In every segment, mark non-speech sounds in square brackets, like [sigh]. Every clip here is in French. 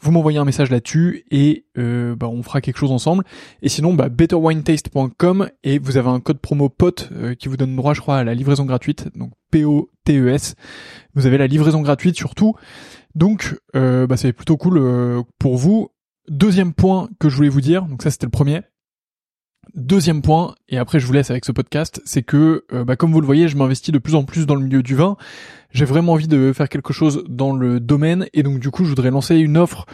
Vous m'envoyez un message là-dessus et euh, bah, on fera quelque chose ensemble. Et sinon, bah, betterwinetaste.com et vous avez un code promo POTE euh, qui vous donne droit, je crois, à la livraison gratuite. Donc P-O-T-E-S. Vous avez la livraison gratuite surtout. Donc, euh, bah, c'est plutôt cool euh, pour vous. Deuxième point que je voulais vous dire, donc ça c'était le premier. Deuxième point, et après je vous laisse avec ce podcast, c'est que, euh, bah, comme vous le voyez, je m'investis de plus en plus dans le milieu du vin. J'ai vraiment envie de faire quelque chose dans le domaine, et donc du coup, je voudrais lancer une offre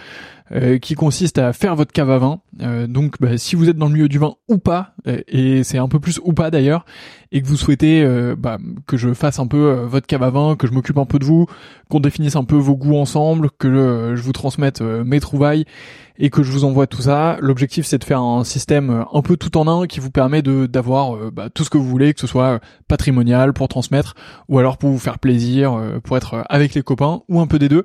euh, qui consiste à faire votre cave à vin. Euh, donc, bah, si vous êtes dans le milieu du vin ou pas, et c'est un peu plus ou pas d'ailleurs, et que vous souhaitez bah, que je fasse un peu votre cave à vin, que je m'occupe un peu de vous, qu'on définisse un peu vos goûts ensemble, que je vous transmette mes trouvailles et que je vous envoie tout ça. L'objectif c'est de faire un système euh, un peu tout en un qui vous permet de d'avoir euh, bah, tout ce que vous voulez, que ce soit euh, patrimonial pour transmettre ou alors pour vous faire plaisir, pour être avec les copains ou un peu des deux.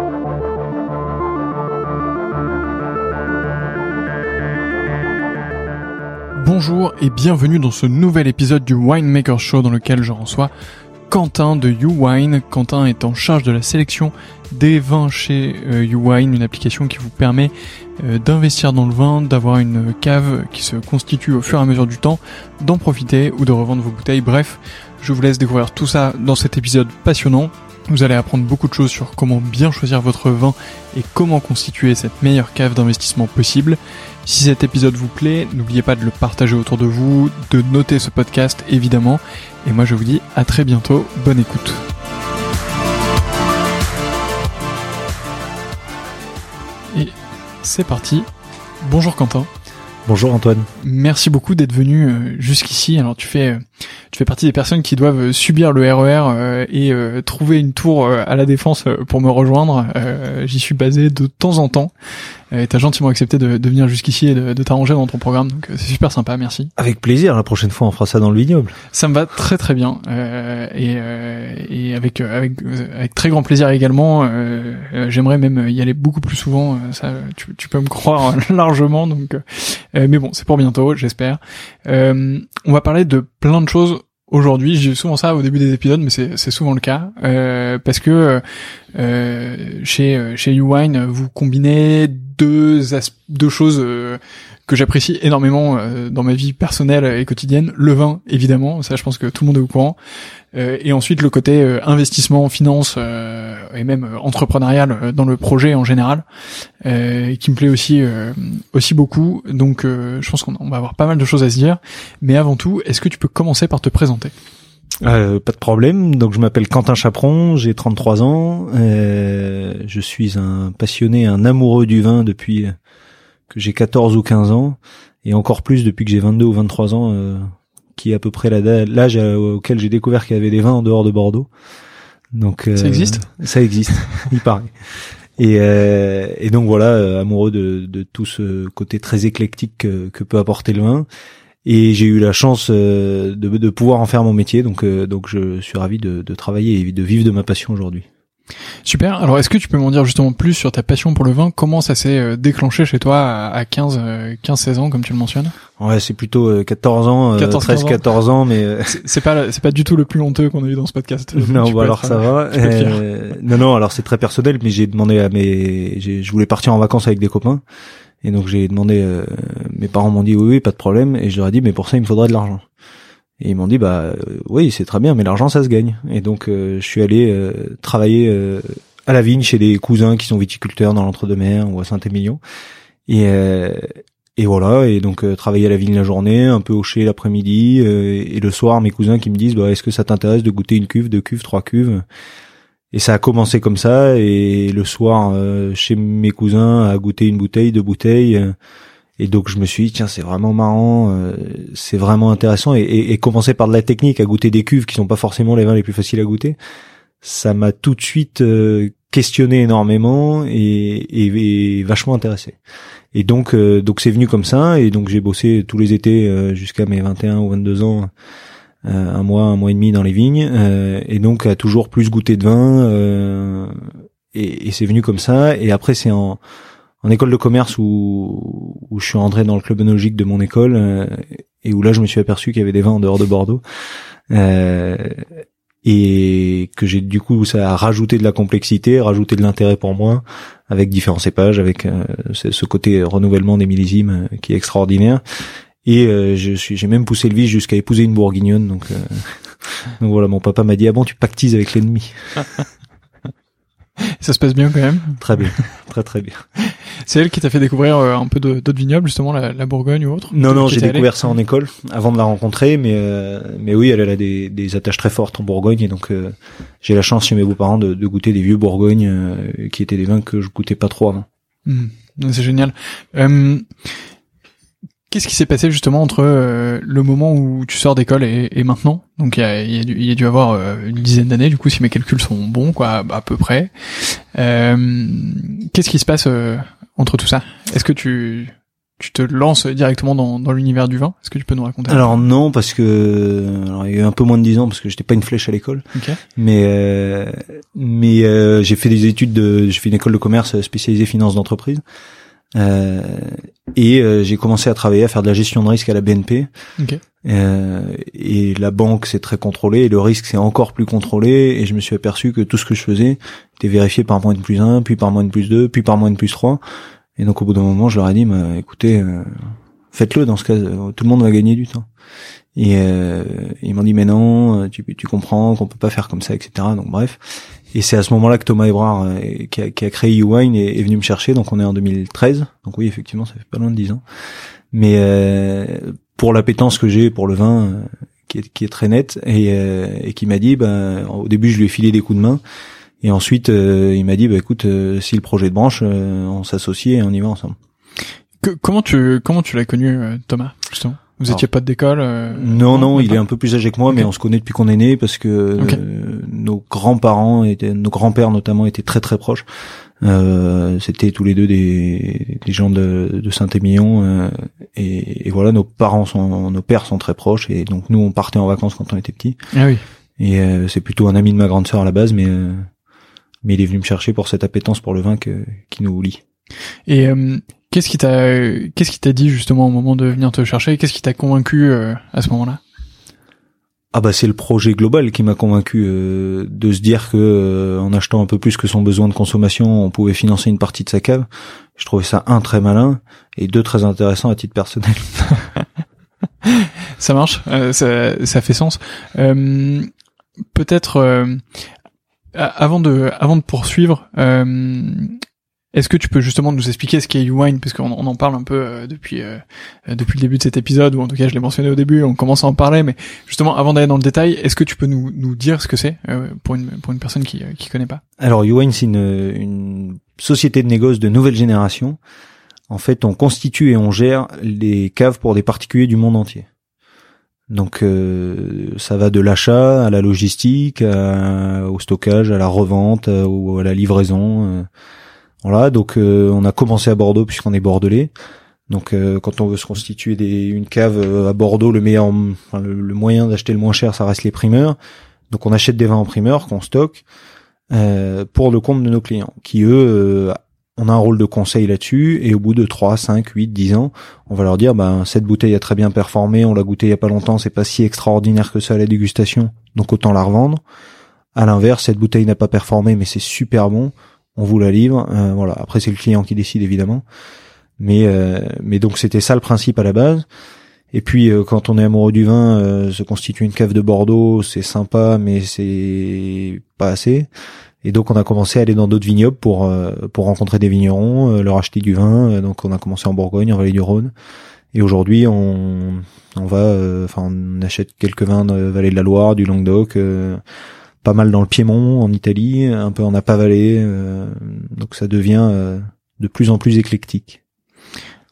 Bonjour et bienvenue dans ce nouvel épisode du Winemaker Show dans lequel je reçois Quentin de YouWine. Quentin est en charge de la sélection des vins chez euh, YouWine, une application qui vous permet euh, d'investir dans le vin, d'avoir une cave qui se constitue au fur et à mesure du temps, d'en profiter ou de revendre vos bouteilles. Bref, je vous laisse découvrir tout ça dans cet épisode passionnant. Vous allez apprendre beaucoup de choses sur comment bien choisir votre vin et comment constituer cette meilleure cave d'investissement possible. Si cet épisode vous plaît, n'oubliez pas de le partager autour de vous, de noter ce podcast évidemment. Et moi je vous dis à très bientôt, bonne écoute. Et c'est parti. Bonjour Quentin. Bonjour Antoine. Merci beaucoup d'être venu euh, jusqu'ici. Alors tu fais tu fais partie des personnes qui doivent subir le RER e euh, et euh, trouver une tour à la défense pour me rejoindre. J'y suis basé de temps en temps. Et t'as gentiment accepté de, de venir jusqu'ici et de, de t'arranger dans ton programme, donc c'est super sympa, merci. Avec plaisir, la prochaine fois on fera ça dans le vignoble. Ça me va très très bien euh, et, euh, et avec avec avec très grand plaisir également. Euh, J'aimerais même y aller beaucoup plus souvent. Ça, tu, tu peux me croire [laughs] largement. Donc, mais bon, c'est pour bientôt, j'espère. on va parler de plein de choses aujourd'hui. J'ai souvent ça au début des épisodes, mais c'est souvent le cas euh, parce que euh, chez chez YouWine, vous combinez deux deux choses euh, que j'apprécie énormément euh, dans ma vie personnelle et quotidienne, le vin évidemment, ça je pense que tout le monde est au courant. Euh, et ensuite le côté euh, investissement, finance et même entrepreneurial dans le projet en général, qui me plaît aussi aussi beaucoup. Donc je pense qu'on va avoir pas mal de choses à se dire. Mais avant tout, est-ce que tu peux commencer par te présenter? Euh, pas de problème. Donc je m'appelle Quentin Chaperon, j'ai 33 ans. Euh, je suis un passionné, un amoureux du vin depuis que j'ai 14 ou 15 ans, et encore plus depuis que j'ai 22 ou 23 ans, euh, qui est à peu près l'âge auquel j'ai découvert qu'il y avait des vins en dehors de Bordeaux. Donc ça existe? Ça existe, [laughs] il paraît. Et, et donc voilà, amoureux de, de, tout ce côté très éclectique que, que peut apporter le vin et j'ai eu la chance euh, de, de, pouvoir en faire mon métier donc euh, donc je suis ravi de, de travailler et de vivre de ma passion aujourd'hui. Super. Alors, est-ce que tu peux m'en dire justement plus sur ta passion pour le vin? Comment ça s'est euh, déclenché chez toi à 15, 15, 16 ans, comme tu le mentionnes? Ouais, c'est plutôt 14 ans, 14, 13, 14 ans, mais c'est pas c'est pas du tout le plus honteux qu'on a eu dans ce podcast. [laughs] non, bah alors ça va. non, non, alors c'est très personnel, mais j'ai demandé à mes, je voulais partir en vacances avec des copains et donc j'ai demandé, euh, mes parents m'ont dit oui, oui, pas de problème. Et je leur ai dit, mais pour ça, il me faudrait de l'argent. Et ils m'ont dit, bah euh, oui, c'est très bien, mais l'argent, ça se gagne. Et donc euh, je suis allé travailler à la vigne chez des cousins qui sont viticulteurs dans l'entre-deux-mer ou à Saint-Émilion. Et, et voilà, et donc travailler à la vigne la journée, un peu hocher l'après-midi, et le soir, mes cousins qui me disent, bah, est-ce que ça t'intéresse de goûter une cuve, deux cuves, trois cuves? Et ça a commencé comme ça, et le soir, euh, chez mes cousins, à goûter une bouteille, deux bouteilles. Euh, et donc je me suis dit, tiens, c'est vraiment marrant, euh, c'est vraiment intéressant. Et, et, commencer par de la technique, à goûter des cuves qui sont pas forcément les vins les plus faciles à goûter, ça m'a tout de suite questionné énormément et, et, vachement intéressé. Et donc donc c'est venu comme ça, et donc j'ai bossé tous les étés jusqu'à mes 21 ou 22 ans euh, un mois, un mois et demi dans les vignes, euh, et donc a toujours plus goûté de vin. Euh, et, et c'est venu comme ça. Et après, c'est en, en école de commerce où, où je suis rentré dans le club œnologique de mon école et où là, je me suis aperçu qu'il y avait des vins en dehors de Bordeaux. et que j'ai du coup ça a rajouté de la complexité, rajouté de l'intérêt pour moi avec différents cépages, avec ce côté renouvellement des millésimes qui est extraordinaire. Et euh, je suis, j'ai même poussé le vice jusqu'à épouser une bourguignonne. Donc, euh, [laughs] donc voilà, mon papa m'a dit ah bon, tu pactises avec l'ennemi? [laughs] Ça se passe bien quand même. Très bien, très très bien. C'est elle qui t'a fait découvrir euh, un peu d'autres vignobles, justement la, la, Bourgogne ou autre. Non non, j'ai découvert ça en école avant de la rencontrer, mais mais oui, elle, a des, des attaches très fortes en Bourgogne et donc j'ai la chance chez mes beaux-parents de, de, goûter des vieux Bourgognes qui étaient des vins que je goûtais pas trop avant. Mmh. C'est génial. Qu'est-ce qui s'est passé justement entre euh, le moment où tu sors d'école et, et, maintenant? Donc il y a, y, a dû, y a dû avoir euh, une dizaine d'années, du coup, si mes calculs sont bons, quoi, à peu près. Euh, Qu'est-ce qui se passe euh, entre tout ça? Est-ce que tu tu te lances directement dans, dans l'univers du vin? Est-ce que tu peux nous raconter Alors non, parce que alors, il y a eu un peu moins de dix ans parce que j'étais pas une flèche à l'école. Okay. Mais mais j'ai fait des études de, j'ai fait une école de commerce spécialisée finance d'entreprise. Euh, et euh, j'ai commencé à travailler à faire de la gestion de risque à la BNP. Okay. Euh, et la banque c'est très contrôlé et le risque c'est encore plus contrôlé et je me suis aperçu que tout ce que je faisais était vérifié par moins de plus 1, puis par moins de plus 2, puis par moins de plus 3. Et donc au bout d'un moment je leur ai dit bah, écoutez euh, faites-le dans ce cas tout le monde va gagner du temps. Et euh, ils m'ont dit mais non, tu, tu comprends qu'on peut pas faire comme ça, etc. Donc bref. Et c'est à ce moment-là que Thomas Ebrard, euh, qui, a, qui, a, créé YouWine, est, est, venu me chercher. Donc on est en 2013. Donc oui, effectivement, ça fait pas loin de 10 ans. Mais euh, pour l'appétence que j'ai pour le vin, euh, qui, est, qui est très nette, et, euh, et qui m'a dit, ben, au début, je lui ai filé des coups de main. Et ensuite, il m'a dit, bah, écoute, si le projet de branche, on s'associe et on y va ensemble. Comment tu comment tu l'as connu, Thomas, justement? Vous étiez pas d'école euh, Non, non, il est un peu plus âgé que moi, mais on se connaît depuis qu'on est né parce que euh, nos grands-parents étaient, nos grands-pères notamment étaient très très proches. Euh, C'était tous les deux des, des gens de, de Saint-Émilion euh, et, et, voilà, nos parents sont, nos pères sont très proches et donc nous on partait en vacances quand on était petits. Ah oui. Et c'est plutôt un ami de ma grande sœur à la base, mais mais il est venu me chercher pour cette appétence pour le vin que, qui nous lie. Et Qu'est-ce qui t'a qu'est-ce qui t'a dit justement au moment de venir te chercher? Qu'est-ce qui t'a convaincu euh, à ce moment-là? Ah bah c'est le projet global qui m'a convaincu euh, de se dire que euh, en achetant un peu plus que son besoin de consommation, on pouvait financer une partie de sa cave. Je trouvais ça un très malin et deux très intéressant à titre personnel. [laughs] ça marche, euh, ça, ça, fait sens. Peut-être avant de avant de poursuivre, est-ce que tu peux justement nous expliquer ce qu'est YouWine parce qu'on on en parle un peu euh, depuis euh, euh, depuis le début de cet épisode ou en tout cas je l'ai mentionné au début, on commence à en parler mais justement avant d'aller dans le détail, est-ce que tu peux nous nous dire ce que c'est pour une pour une personne qui qui connaît pas? Alors YouWine c'est une une société de négoce de nouvelle génération. En fait, on constitue et on gère les caves pour des particuliers du monde entier. Donc ça va de l'achat à la logistique, au stockage, à la revente ou à la livraison. Voilà, donc euh, on a commencé à Bordeaux puisqu'on est bordelais. Donc euh, quand on veut se constituer une cave euh, à Bordeaux, le meilleur, le, moyen d'acheter le moins cher, ça reste les primeurs. Donc on achète des vins en primeur qu'on stocke pour le compte de nos clients, qui eux, on a un rôle de conseil là-dessus. Et au bout de 3, 5, 8, 10 ans, on va leur dire, ben cette bouteille a très bien performé, on l'a goûté il y a pas longtemps, c'est pas si extraordinaire que ça à la dégustation, donc autant la revendre. À l'inverse, cette bouteille n'a pas performé, mais c'est super bon on vous la livre. Euh, voilà. Après, c'est le client qui décide évidemment. Mais euh, mais donc c'était ça le principe à la base. Et puis euh, quand on est amoureux du vin, se constituer une cave de Bordeaux, c'est sympa, mais c'est pas assez. Et donc on a commencé à aller dans d'autres vignobles pour pour rencontrer des vignerons, leur acheter du vin. donc on a commencé en Bourgogne, en Vallée du Rhône. Et aujourd'hui on on va, enfin on achète quelques vins de Vallée de la Loire, du Languedoc pas mal dans le Piémont, en Italie, un peu en Napa Valley, euh, donc ça devient euh, de plus en plus éclectique.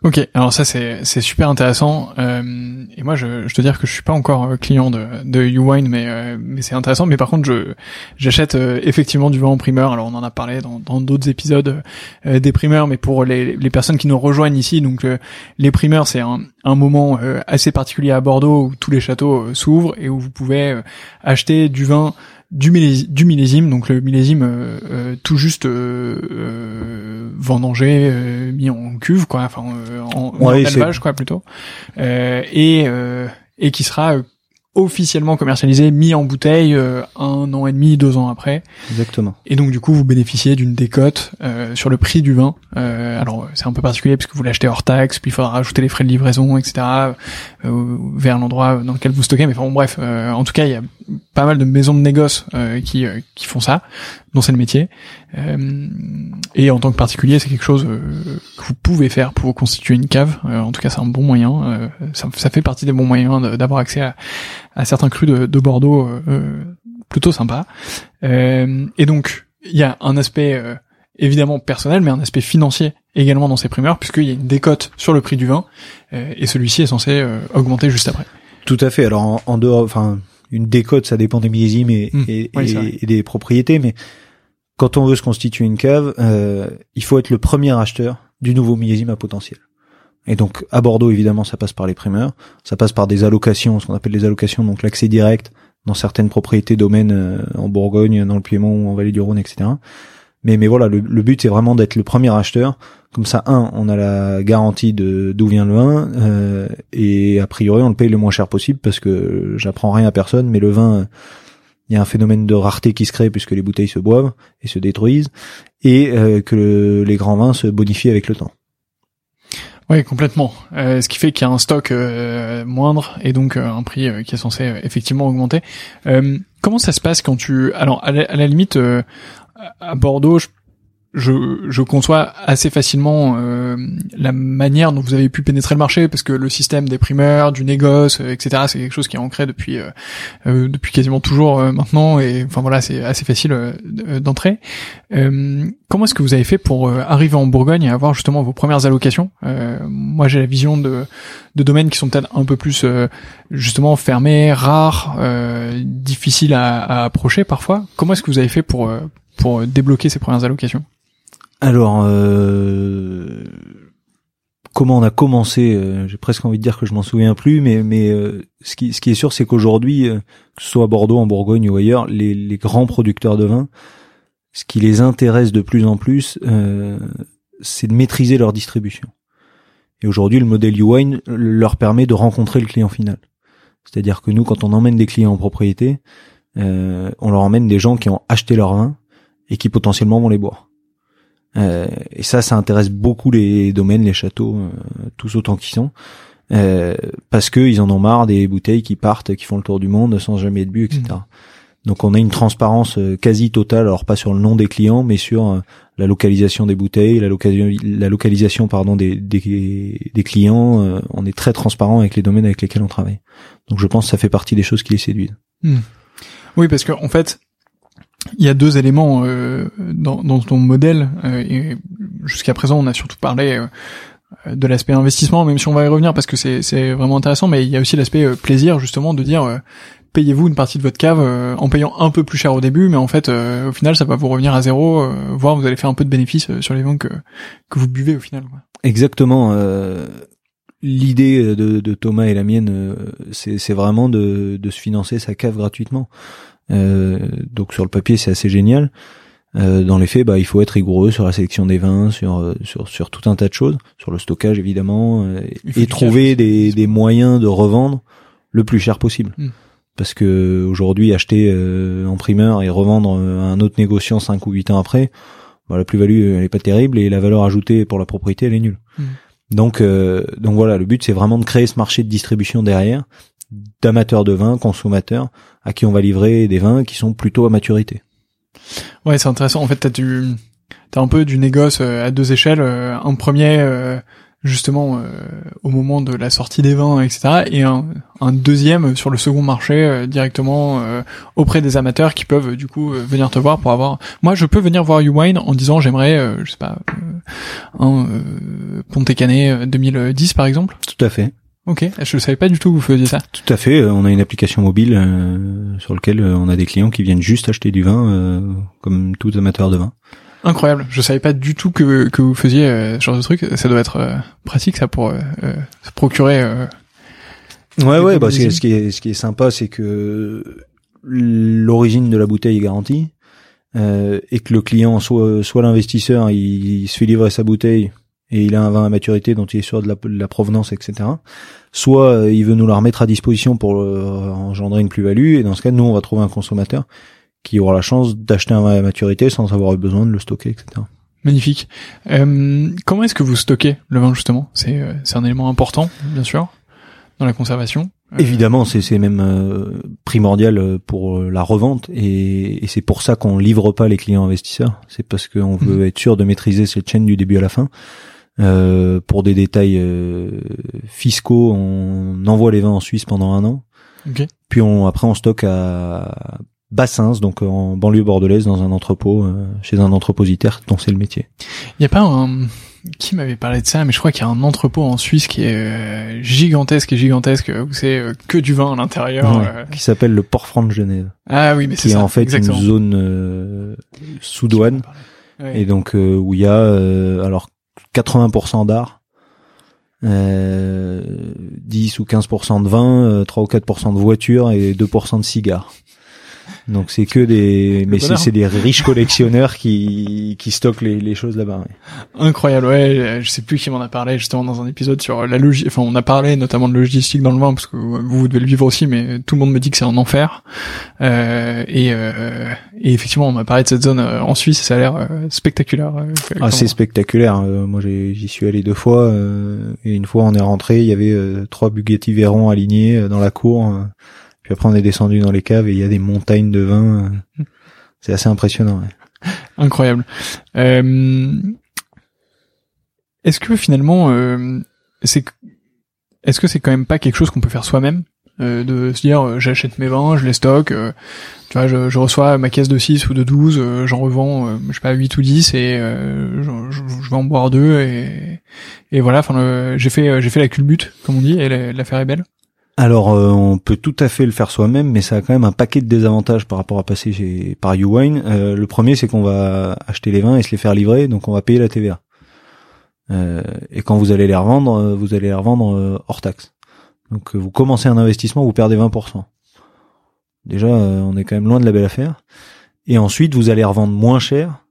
Ok, alors ça c'est c'est super intéressant euh, et moi je, je te dire que je suis pas encore client de de YouWine mais mais c'est intéressant mais par contre je j'achète effectivement du vin en primeur alors on en a parlé dans dans d'autres épisodes des primeurs mais pour les les personnes qui nous rejoignent ici donc les primeurs c'est un un moment assez particulier à Bordeaux où tous les châteaux s'ouvrent et où vous pouvez acheter du vin du, millésime, donc le millésime euh, euh, tout juste euh, vendangé, mis en cuve, quoi, enfin en, en élevage, quoi, plutôt, et et qui sera officiellement commercialisé, mis en bouteille euh, un an et demi, deux ans après. Exactement. Et donc du coup, vous bénéficiez d'une décote euh, sur le prix du vin. Euh, alors c'est un peu particulier puisque vous l'achetez hors taxe, puis il faudra rajouter les frais de livraison, etc. vers l'endroit dans lequel vous stockez. Mais enfin bref, en tout cas, il y a pas mal de maisons de négoce qui qui font ça, dont c'est le métier. et en tant que particulier, c'est quelque chose que vous pouvez faire pour constituer une cave. en tout cas, c'est un bon moyen. Ça, ça, fait partie des bons moyens d'avoir accès à à certains crus de, de Bordeaux euh, euh, plutôt sympa. Euh, et donc il y a un aspect évidemment personnel, mais un aspect financier également dans ces primeurs, puisqu'il y a une décote sur le prix du vin, et celui-ci est censé augmenter juste après. Tout à fait. Alors en, dehors, enfin, une décote, ça dépend des millésimes et, mmh. et, des propriétés, mais quand on veut se constituer une cave, il faut être le premier acheteur du nouveau millésime à potentiel. Et donc à Bordeaux, évidemment, ça passe par les primeurs, ça passe par des allocations, ce qu'on appelle des allocations, donc l'accès direct dans certaines propriétés domaines euh, en Bourgogne, dans le Piémont ou en Vallée du Rhône, etc. Mais mais voilà, le, but c'est vraiment d'être le premier acheteur. Comme ça, un, on a la garantie de d'où vient le vin, euh, et a priori on le paye le moins cher possible parce que j'apprends rien à personne, mais le vin, il y a un phénomène de rareté qui se crée puisque les bouteilles se boivent et se détruisent, et euh, que les grands vins se bonifient avec le temps. Oui, complètement. Euh, ce qui fait qu'il y a un stock euh, moindre et donc euh, un prix qui est censé effectivement augmenter. comment ça se passe quand tu... Alors, à la, limite, à Bordeaux, je je, je conçois assez facilement euh, la manière dont vous avez pu pénétrer le marché parce que le système des primeurs, du négoce, euh, etc. C'est quelque chose qui est ancré depuis euh, depuis quasiment toujours maintenant et enfin voilà c'est assez facile d'entrer. comment est-ce que vous avez fait pour arriver en Bourgogne et avoir justement vos premières allocations? Moi j'ai la vision de de domaines qui sont peut-être un peu plus justement fermés, rares, difficiles à, à approcher parfois. Comment est-ce que vous avez fait pour pour débloquer ces premières allocations alors, euh, comment on a commencé euh, J'ai presque envie de dire que je m'en souviens plus, mais mais euh, ce qui ce qui est sûr, c'est qu'aujourd'hui, que ce soit à Bordeaux, en Bourgogne ou ailleurs, les, les grands producteurs de vin, ce qui les intéresse de plus en plus, c'est de maîtriser leur distribution. Et aujourd'hui, le modèle U-Wine leur permet de rencontrer le client final. C'est-à-dire que nous, quand on emmène des clients en propriété, euh, on leur emmène des gens qui ont acheté leur vin et qui potentiellement vont les boire. Euh, et ça, ça intéresse beaucoup les domaines, les châteaux, euh, tous autant qu'ils sont, euh, parce que ils en ont marre des bouteilles qui partent, qui font le tour du monde sans jamais être bu, etc. Mmh. Donc on a une transparence euh, quasi totale, alors pas sur le nom des clients, mais sur euh, la localisation des bouteilles, la, la localisation pardon des, des, des clients. on est très transparent avec les domaines avec lesquels on travaille. Donc je pense que ça fait partie des choses qui les séduisent. Mmh. Oui, parce que en fait, il y a deux éléments euh, dans, dans, ton modèle. Euh, et jusqu'à présent, on a surtout parlé euh, de l'aspect investissement, même si on va y revenir parce que c'est vraiment intéressant. Mais il y a aussi l'aspect plaisir, justement, de dire payez-vous une partie de votre cave en payant un peu plus cher au début, mais en fait, au final, ça va vous revenir à zéro, voire vous allez faire un peu de bénéfice sur les vins que que vous buvez au final. Exactement. L'idée de, de, Thomas et la mienne, c'est vraiment de, de se financer sa cave gratuitement. Euh, donc sur le papier, c'est assez génial. Euh, dans les faits, bah, il faut être rigoureux sur la sélection des vins, sur euh, sur sur tout un tas de choses, sur le stockage évidemment, et trouver des, des moyens de revendre le plus cher possible. Hmm. Parce que aujourd'hui, acheter en primeur et revendre à un autre négociant 5 ou 8 ans après, bah, la plus-value elle est pas terrible et la valeur ajoutée pour la propriété elle est nulle. Hmm. Donc donc voilà, le but c'est vraiment de créer ce marché de distribution derrière d'amateurs de vin, consommateurs, à qui on va livrer des vins qui sont plutôt à maturité. Ouais, c'est intéressant. En fait, t'as du, t'as un peu du négoce euh, à deux échelles. Euh, un premier, euh, justement, au moment de la sortie des vins, etc. Et un, un deuxième sur le second marché, directement auprès des amateurs qui peuvent, du coup, venir te voir pour avoir... Moi, je peux venir voir YouWine en disant, j'aimerais, je sais pas, un Canet 2010, par exemple. Tout à fait. Ok, je ne savais pas du tout que vous faisiez ça. Tout à fait, euh, on a une application mobile euh, sur laquelle euh, on a des clients qui viennent juste acheter du vin, comme tous amateurs de vin. Incroyable, je savais pas du tout que, que vous faisiez ce genre de truc. Ça doit être pratique ça pour se procurer. ouais ouais, bah, ce, qui est, ce qui est sympa, c'est que l'origine de la bouteille est garantie. et que le client soit soit l'investisseur, il, il se fait livrer sa bouteille et il a un vin à maturité dont il est sûr de la, provenance, etc. Soit euh, il veut nous la remettre à disposition pour euh, engendrer une plus-value, et dans ce cas, nous, on va trouver un consommateur qui aura la chance d'acheter un vin à maturité sans avoir eu besoin de le stocker, etc. Magnifique. Euh, comment est-ce que vous stockez le vin justement? C'est un élément important, bien sûr, dans la conservation. Évidemment, c'est même primordial pour la revente et, et c'est pour ça qu'on livre pas les clients investisseurs. C'est parce qu'on veut mhm. être sûr de maîtriser cette chaîne du début à la fin. Euh, pour des détails euh, fiscaux, on envoie les vins en Suisse pendant un an. Puis on, après, on stocke à Bassins, donc en banlieue bordelaise, dans un entrepôt, euh, chez un entrepositaire dont c'est le métier. Il y a pas un qui m'avait parlé de ça, mais je crois qu'il y a un entrepôt en Suisse qui est gigantesque et gigantesque, où c'est que du vin à l'intérieur. Qui s'appelle le Port Franc de Genève. Ah oui, mais c'est ça. Qui est en fait une zone sous douane. Et donc où il y a alors 80% d'art, euh, 10 ou 15% de vin, 3 euh, ou 4% de voitures et 2% de cigares. Donc c'est que des, mais c'est des riches collectionneurs qui qui stockent les, les choses là-bas. Incroyable, ouais. Je sais plus qui m'en a parlé justement dans un épisode sur la logistique. Enfin, on a parlé notamment de logistique dans le vin parce que vous, vous devez le vivre aussi, mais tout le monde me dit que c'est un enfer. Euh, et, euh, et effectivement, on m'a parlé de cette zone euh, en Suisse. Ça a l'air euh, spectaculaire. ah, c'est spectaculaire. moi, j'y suis allé deux fois et une fois on est rentré, il y avait trois Bugatti Veyron alignés dans la cour. Puis après, on est descendu dans les caves et il y a des montagnes de vin. C'est assez impressionnant. Incroyable. Euh, est-ce que finalement, euh, c'est, est-ce que c'est quand même pas quelque chose qu'on peut faire soi-même euh, de se dire j'achète mes vins, je les stocke, tu vois, je, je, reçois ma caisse de 6 ou de 12, j'en revends, je sais pas, 8 ou 10 et je, je, vais en boire deux et, et voilà, enfin j'ai fait j'ai fait la culbute comme on dit et l'affaire est belle. Alors, euh, on peut tout à fait le faire soi-même, mais ça a quand même un paquet de désavantages par rapport à passer par YouWine. Euh, le premier, c'est qu'on va acheter les vins et se les faire livrer, donc on va payer la TVA. Euh, et quand vous allez les revendre, vous allez les revendre hors taxe. Donc, vous commencez un investissement, vous perdez 20%. Déjà, on est quand même loin de la belle affaire. Et ensuite, vous allez revendre moins cher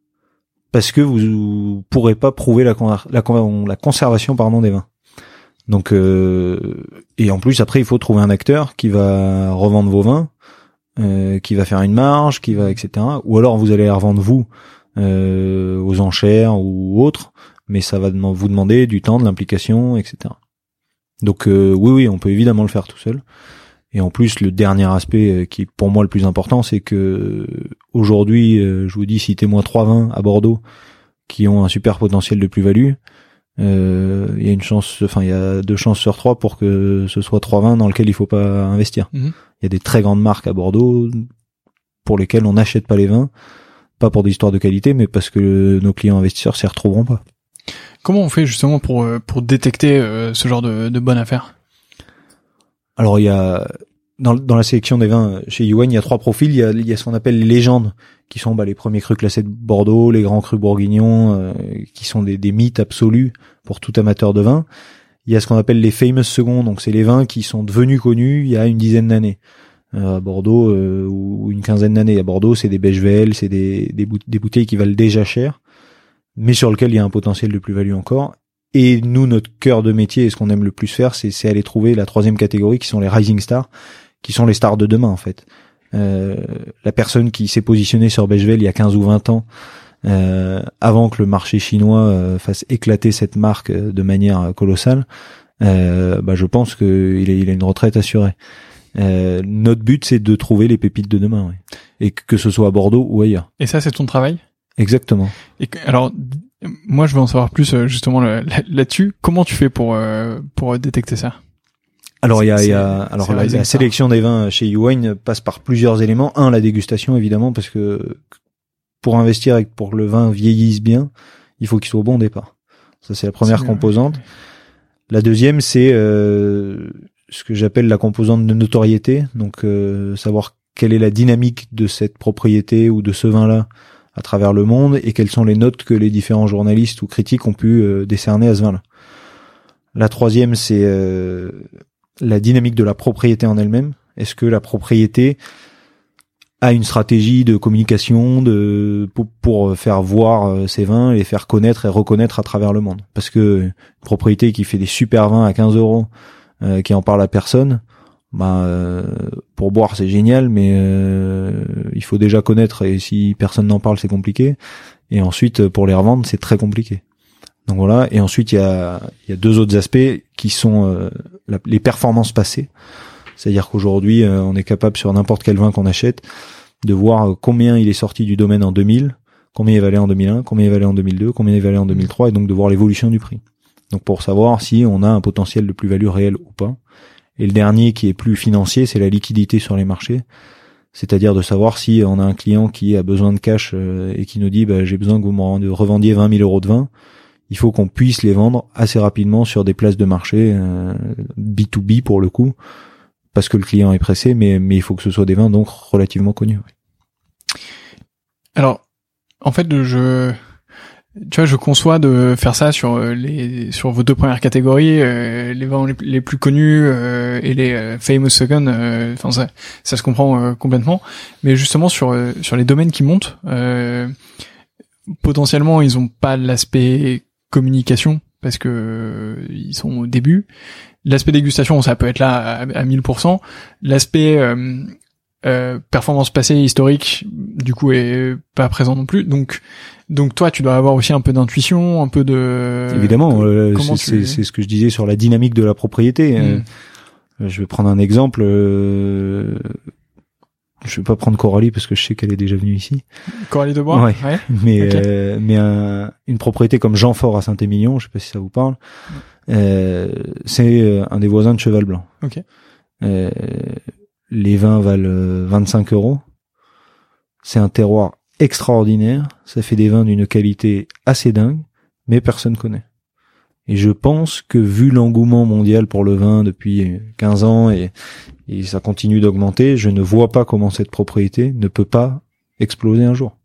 parce que vous, pourrez pas prouver la, conservation des vins. Donc et en plus après il faut trouver un acteur qui va revendre vos vins, qui va faire une marge, qui va etc. Ou alors vous allez les revendre vous aux enchères ou autres, mais ça va vous demander du temps, de l'implication, etc. Donc oui oui on peut évidemment le faire tout seul. Et en plus, le dernier aspect euh, qui est pour moi le plus important, c'est que aujourd'hui, euh, je vous dis, citez-moi trois vins à Bordeaux qui ont un super potentiel de plus-value. Euh, il y a une chance, enfin il y a deux chances sur trois pour que ce soit trois vins dans lesquels il faut pas investir. Mhm. Il y a des très grandes marques à Bordeaux pour lesquelles on n'achète pas les vins, pas pour des histoires de qualité, mais parce que nos clients investisseurs s'y retrouveront pas. Comment on fait justement pour pour détecter ce genre de, de bonne affaire alors il y a dans, dans la sélection des vins chez Yuan, il y a trois profils. Il y a, il y a ce qu'on appelle les légendes, qui sont bah, les premiers crus classés de Bordeaux, les grands crus bourguignons, euh, qui sont des, des, mythes absolus pour tout amateur de vin. Il y a ce qu'on appelle les famous seconds, donc c'est les vins qui sont devenus connus il y a une dizaine d'années. Euh, à Bordeaux, euh, ou une quinzaine d'années. À Bordeaux, c'est des Bechevel, c'est des, des, des bouteilles qui valent déjà cher, mais sur lesquelles il y a un potentiel de plus-value encore. Et nous, notre cœur de métier et ce qu'on aime le plus faire, c'est aller trouver la troisième catégorie qui sont les rising stars, qui sont les stars de demain en fait. Euh, la personne qui s'est positionnée sur Bechevel il y a 15 ou 20 ans, euh, avant que le marché chinois euh, fasse éclater cette marque euh, de manière colossale, euh, bah, je pense qu'il a, il a une retraite assurée. notre but, c'est de trouver les pépites de demain, et que ce soit à Bordeaux ou ailleurs. Et ça, c'est ton travail? Exactement. Et alors, moi, je veux en savoir plus euh, justement là-dessus. Comment tu fais pour euh, pour détecter ça? Alors il y a, y a alors la, sélection des vins chez Uwine passe par plusieurs éléments. Un, la dégustation évidemment parce que pour investir et pour que le vin vieillisse bien, il faut qu'il soit au bon départ. Ça c'est la première composante. La deuxième c'est euh, ce que j'appelle la composante de notoriété, donc savoir quelle est la dynamique de cette propriété ou de ce vin là à travers le monde et quelles sont les notes que les différents journalistes ou critiques ont pu euh, décerner à ce vin-là. La troisième, c'est euh, la dynamique de la propriété en elle-même. Est-ce que la propriété a une stratégie de communication de pour, faire voir euh, ses vins, les faire connaître et reconnaître à travers le monde? Parce que une propriété qui fait des super vins à 15 euros, qui en parle à personne, bah euh, pour boire c'est génial mais euh, il faut déjà connaître et si personne n'en parle c'est compliqué et ensuite pour les revendre c'est très compliqué donc voilà et ensuite il y a y a deux autres aspects qui sont euh, les performances passées. C'est-à-dire qu'aujourd'hui on est capable sur n'importe quel vin qu'on achète de voir combien il est sorti du domaine en 2000 combien il valait en 2001 combien il valait en 2002 combien il valait en 2003 et donc de voir l'évolution du prix. Donc pour savoir si on a un potentiel de plus-value réel ou pas. Et le dernier qui est plus financier, c'est la liquidité sur les marchés. C'est-à-dire de savoir si on a un client qui a besoin de cash euh, et qui nous dit bah, j'ai besoin que vous me revendiez 20 000 euros de vin, il faut qu'on puisse les vendre assez rapidement sur des places de marché B2B euh, pour le coup, parce que le client est pressé, mais, mais il faut que ce soit des vins donc relativement connus. Alors, en fait, je tu vois, je conçois de faire ça sur euh, les sur vos deux premières catégories, euh, les vins les, plus connus euh, et les famous second. Enfin, ça, ça se comprend complètement. Mais justement sur sur les domaines qui montent, potentiellement, ils ont pas l'aspect communication parce que ils sont au début. L'aspect dégustation, ça peut être là à, à 1000%. L'aspect euh, performance passée historique du coup est pas présent non plus donc donc toi tu dois avoir aussi un peu d'intuition un peu de évidemment euh, c'est ce que je disais sur la dynamique de la propriété hmm. euh, je vais prendre un exemple euh, je vais pas prendre Coralie parce que je sais qu'elle est déjà venue ici. Coralie de Bois ouais, mais mais une propriété comme Jean Fort à Saint-Émilion je sais pas si ça vous parle c'est un des voisins de Cheval Blanc. Ok. Les vins valent 25 euh, euros. C'est un terroir extraordinaire. Ça fait des vins d'une qualité assez dingue, mais personne connaît. Et je pense que vu l'engouement mondial pour le vin depuis 15 ans et, ça continue d'augmenter, je ne vois pas comment cette propriété ne peut pas exploser un jour.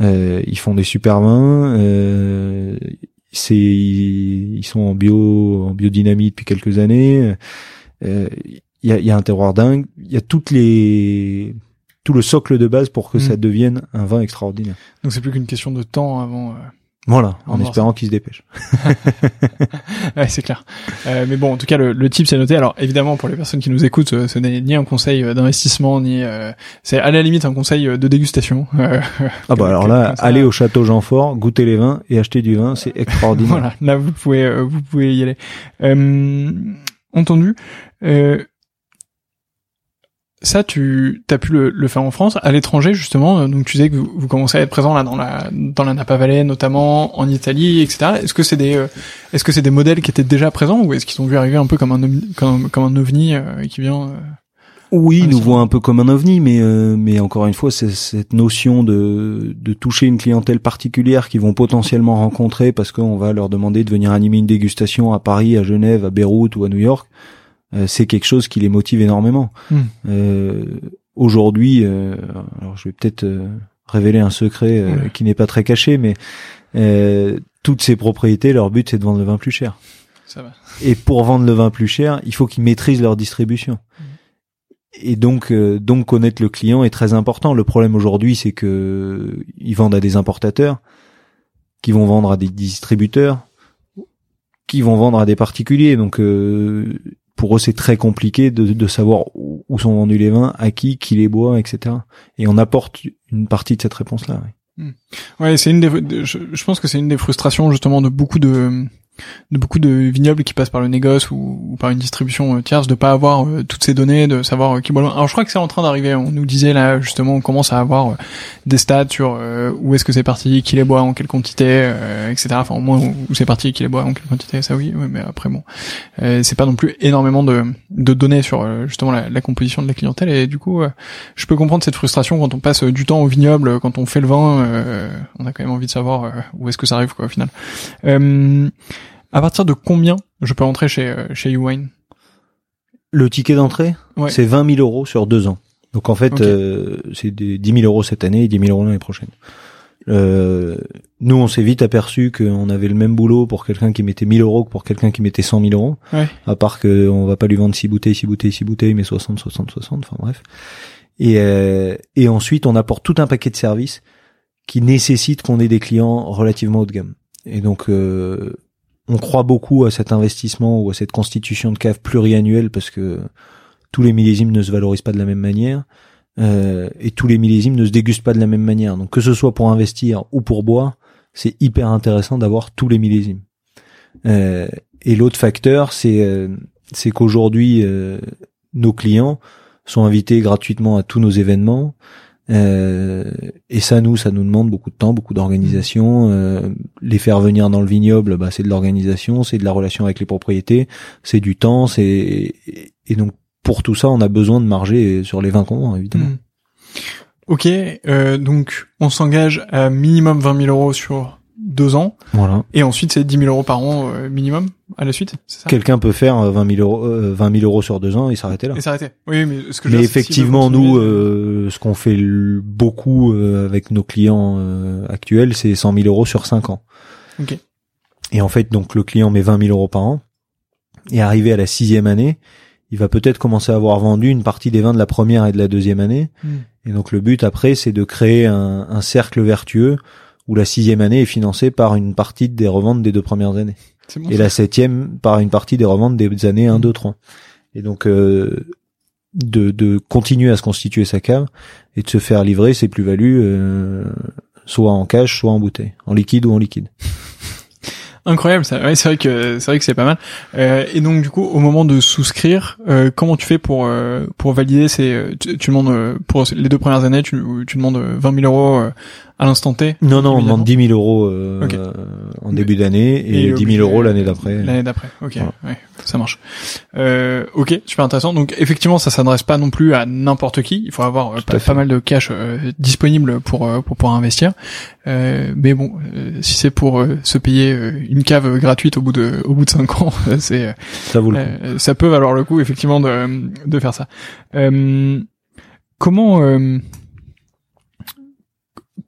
Euh, ils font des super vins, euh, c'est ils sont en bio en biodynamie depuis quelques années. Euh, il y a, y a, un terroir dingue, il y a toutes les tout le socle de base pour que ça mm. devienne un vin extraordinaire. Donc c'est plus qu'une question de temps avant. Euh, Voilà, en, espérant qu'il se dépêche. [laughs] ouais, c'est clair. Euh, mais bon, en tout cas, le, le type c'est noté. Alors évidemment, pour les personnes qui nous écoutent, ce n'est ni un conseil d'investissement, ni euh, c'est à la limite un conseil de dégustation. [laughs] ah bah alors là, allez au château Jeanfort, goûter les vins et acheter du vin, c'est extraordinaire. [laughs] voilà, là vous pouvez vous pouvez y aller. entendu. Euh, ça, tu as pu le, faire en France, à l'étranger justement. Donc tu sais que vous, commencez à être présent là dans la dans la Napa Valley, notamment en Italie, etc. Est-ce que c'est des euh, est-ce que c'est des modèles qui étaient déjà présents ou est-ce qu'ils sont vus arriver un peu comme un comme, comme un ovni euh, qui vient euh, Oui, nous voient un peu comme un ovni, mais mais encore une fois, c'est cette notion de de toucher une clientèle particulière qu'ils vont potentiellement rencontrer parce qu'on va leur demander de venir animer une dégustation à Paris, à Genève, à Beyrouth ou à New York euh, c'est quelque chose qui les motive énormément. Hmm. Euh, Aujourd'hui, euh, alors je vais peut-être euh, révéler un secret qui n'est pas très caché, mais toutes ces propriétés, leur but c'est de vendre le vin plus cher. Ça va. Et pour vendre le vin plus cher, il faut qu'ils maîtrisent leur distribution. Hmm. Et donc, donc connaître le client est très important. Le problème aujourd'hui, c'est que ils vendent à des importateurs, qui vont vendre à des distributeurs, qui vont vendre à des particuliers. Donc, euh, pour eux c'est très compliqué de, de, savoir où sont vendus les vins, à qui, qui les boit, etc. Et on apporte une partie de cette réponse-là. Oui. Ouais, c'est une des, je pense que c'est une des frustrations justement de beaucoup de de beaucoup de vignobles qui passent par le négoce ou, par une distribution euh, tierce de pas avoir euh, toutes ces données de savoir euh, qui boit alors je crois que c'est en train d'arriver. On nous disait là justement on commence à avoir des stats sur où est-ce que c'est parti qui les boit en quelle quantité etc enfin au moins où c'est parti qui les boit en quelle quantité ça oui, mais après bon. C'est pas non plus énormément de, de données sur justement la, la, composition de la clientèle. Et du coup je peux comprendre cette frustration quand on passe du temps au vignoble quand on fait le vin on a quand même envie de savoir où est-ce que ça arrive quoi au final à partir de combien je peux entrer chez euh, chez YouWine Le ticket d'entrée, c'est 20 000 euros sur deux ans. Donc en fait, euh, c'est 10 000 euros cette année et 10 000 euros l'année prochaine. Euh, nous, on s'est vite aperçu qu'on avait le même boulot pour quelqu'un qui mettait 1000 euros que pour quelqu'un qui mettait 100 000 euros. Ouais. À part qu'on va pas lui vendre 6 bouteilles, 6 bouteilles, 6 bouteilles, mais 60, 60, 60, enfin bref. Et, euh, et ensuite, on apporte tout un paquet de services qui nécessitent qu'on ait des clients relativement haut de gamme. Et donc, euh, on croit beaucoup à cet investissement ou à cette constitution de cave pluriannuelle parce que tous les millésimes ne se valorisent pas de la même manière euh, et tous les millésimes ne se dégustent pas de la même manière. Donc que ce soit pour investir ou pour boire, c'est hyper intéressant d'avoir tous les millésimes. Euh, et l'autre facteur, c'est euh, c'est qu'aujourd'hui nos clients sont invités gratuitement à tous nos événements. Euh, et ça, nous, ça nous demande beaucoup de temps, beaucoup d'organisation. Euh, les faire venir dans le vignoble, bah, c'est de l'organisation, c'est de la relation avec les propriétés, c'est du temps, c'est et donc pour tout ça, on a besoin de marger sur les 20 qu'on évidemment. Hmm. Ok, euh, donc on s'engage à minimum 20 000 euros sur deux ans. Voilà. Et ensuite, c'est 10 000 euros par an euh, minimum à la suite, Quelqu'un peut faire 20 euh, 000 euros, 20 euh, 000 euros sur deux ans et s'arrêter là. Et s'arrêter. Oui, mais ce que Mais effectivement, nous, ce qu'on fait beaucoup avec nos clients actuels, c'est 100 000 euros sur cinq ans. Ok. Et en fait, donc le client met 20 000 euros par an. Et arrivé à la sixième année, il va peut-être commencer à avoir vendu une partie des vins de la première et de la deuxième année. Hmm. Et donc le but après, c'est de créer un, un cercle vertueux où la sixième année est financée par une partie des reventes des deux premières années. et la septième par une partie des reventes des années 1, 2, 3. Et donc, euh, de, de continuer à se constituer sa cave et de se faire livrer ses plus-values, euh, soit en cash, soit en bouteille, en liquide ou en liquide. [laughs] Incroyable ça. Ouais, c'est vrai que c'est vrai que c'est pas mal. Euh, et donc du coup, au moment de souscrire, euh, comment tu fais pour euh, pour valider ces tu, tu, demandes pour les deux premières années, tu, tu demandes 20 000 euros à l'instant T Non, non, on demande 10 000 euros euh, en début d'année et, 10 000 euros l'année d'après. L'année d'après, ok, ouais, ça marche. Euh, ok, super intéressant. Donc effectivement, ça s'adresse pas non plus à n'importe qui. Il faut avoir euh, pas, mal de cash euh, disponible pour pour pouvoir investir. mais bon, si c'est pour se payer une cave gratuite au bout de au bout de 5 ans, [laughs] c'est ça vaut le coup. ça peut valoir le coup effectivement de de faire ça. comment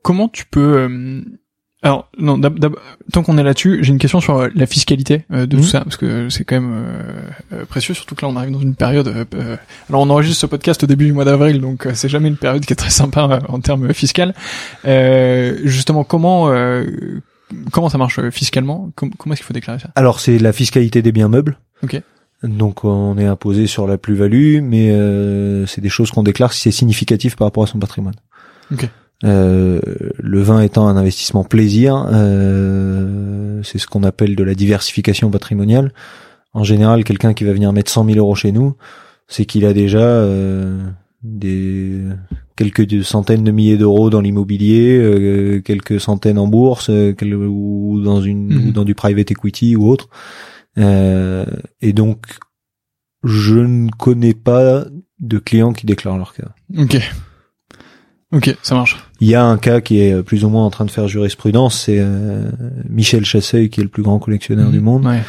comment tu peux euh, alors non, tant qu'on est là-dessus, j'ai une question sur euh, la fiscalité euh, de tout mhm. ça parce que c'est quand même précieux, surtout que là on arrive dans une période. alors on enregistre ce podcast au début du mois d'avril, donc c'est jamais une période qui est très [laughs] sympa en termes fiscal. justement, comment comment ça marche fiscalement? Comment est-ce qu'il faut déclarer ça? Alors c'est la fiscalité des biens meubles. Ok. Donc on est imposé sur la plus-value, mais euh, c'est des choses qu'on déclare si c'est significatif par rapport à son patrimoine. Ok. Euh, le vin étant un investissement plaisir, euh, c'est ce qu'on appelle de la diversification patrimoniale. En général, quelqu'un qui va venir mettre 100 000 euros chez nous, c'est qu'il a déjà euh, des quelques centaines de milliers d'euros dans l'immobilier, euh, quelques centaines en bourse, euh, ou dans une ou Mhm. dans du private equity ou autre. Euh, et donc, je ne connais pas de clients qui déclarent leur cas. Ok. Ok, ça marche. Il y a un cas qui est plus ou moins en train de faire jurisprudence, c'est euh, Michel Chasseuil qui est le plus grand collectionneur du monde, Ouais.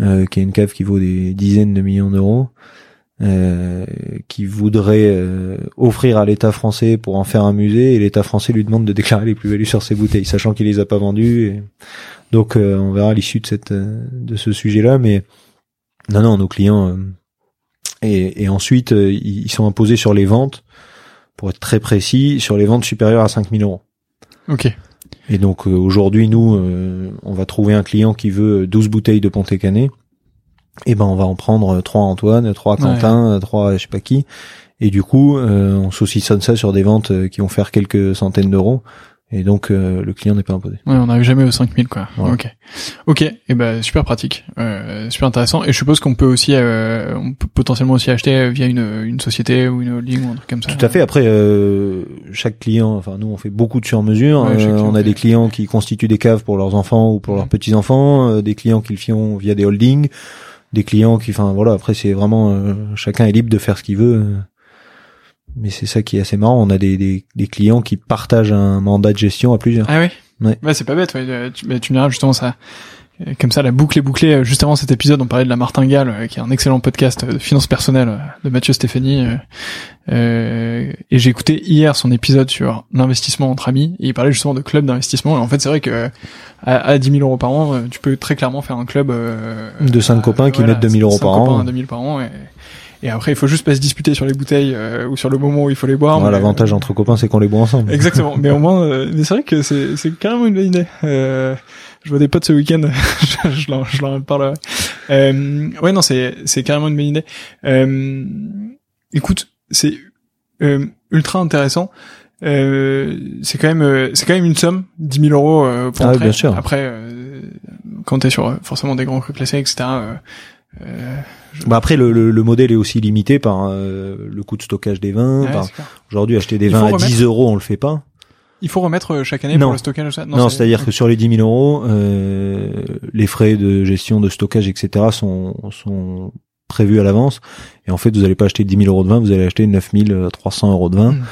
euh, qui a une cave qui vaut des dizaines de millions d'euros, euh, qui voudrait euh, offrir à l'État français pour en faire un musée, et l'État français lui demande de déclarer les plus-values sur ses bouteilles, sachant qu'il les a pas vendues. et- Donc euh, on verra l'issue de cette euh, de ce sujet-là, mais non non nos clients euh, et, et ensuite ils sont imposés sur les ventes, pour être très précis, sur les ventes supérieures à 5000 euros. Ok. Et donc euh, aujourd'hui, nous, euh, on va trouver un client qui veut 12 bouteilles de Ponté Canet. Et ben on va en prendre trois à Antoine, trois à Quentin, trois à je sais pas qui. Et du coup, euh, on saucissonne ça sur des ventes euh, qui vont faire quelques centaines d'euros. Et donc euh, le client n'est pas imposé. Ouais, on n'arrive jamais aux 5000 quoi. Voilà. Ok. Ok. Et ben super pratique, euh, super intéressant. Et je suppose qu'on peut aussi, euh, on peut potentiellement aussi acheter via une, une société ou une holding ou un truc comme ça. Tout à fait. Après, euh, chaque client, enfin nous, on fait beaucoup de sur-mesure. Ouais, Euh, on a fait- des clients qui constituent des caves pour leurs enfants ou pour leurs petits enfants, euh, des clients qui le font via des holdings, des clients qui, enfin voilà. Après, c'est vraiment euh, chacun est libre de faire ce qu'il veut. Mais c'est ça qui est assez marrant. On a des, des, des clients qui partagent un mandat de gestion à plusieurs. Ah oui. Ouais. Bah c'est pas bête. Ouais. Euh, Tu, mais tu me diras justement ça. euh, Comme ça, la boucle est bouclée. Euh, Juste avant cet épisode, on parlait de la Martingale, qui est un excellent podcast de finance personnelle euh, de Mathieu Stéphanie. euh, et j'ai écouté hier son épisode sur l'investissement entre amis. Et il parlait justement de club d'investissement. Et en fait, c'est vrai que à, à 10 000 euros par an, tu peux très clairement faire un club euh, De cinq à- copains qui mettent 2 000 euros par an. à 2 000 par an. Et, et après, il faut juste pas se disputer sur les bouteilles euh, ou sur le moment où il faut les boire. Mais- L'avantage entre copains, c'est qu'on les boit ensemble. Exactement. Mais au [laughs] moins, euh, mais c'est vrai que c'est c'est carrément une bonne idée. Euh, je vois des potes ce week-end, [laughs] je, je, leur, je leur en parlerai. Euh, ouais, non, c'est c'est carrément une bonne idée. Euh, écoute, c'est euh, ultra intéressant. Euh, c'est quand même euh, c'est quand même une somme 10 000 euros euh, pour Ah entrer. bien sûr. Après, euh, quand t'es sur euh, forcément des grands crus classés, etc. Euh, Bah après, le, le, le modèle est aussi limité par euh, le coût de stockage des vins. ouais, par-. Aujourd'hui, acheter des vins à remettre- 10 euros, on le fait pas. Il faut remettre euh, chaque année Non. pour le stockage. ça Non, c'est-à-dire que sur les 10 000 euros, euh, les frais de gestion, de stockage, etc. sont, sont prévus à l'avance. Et en fait, vous n'allez pas acheter 10 000 euros de vin, vous allez acheter 9 300 euros de vin. Mm.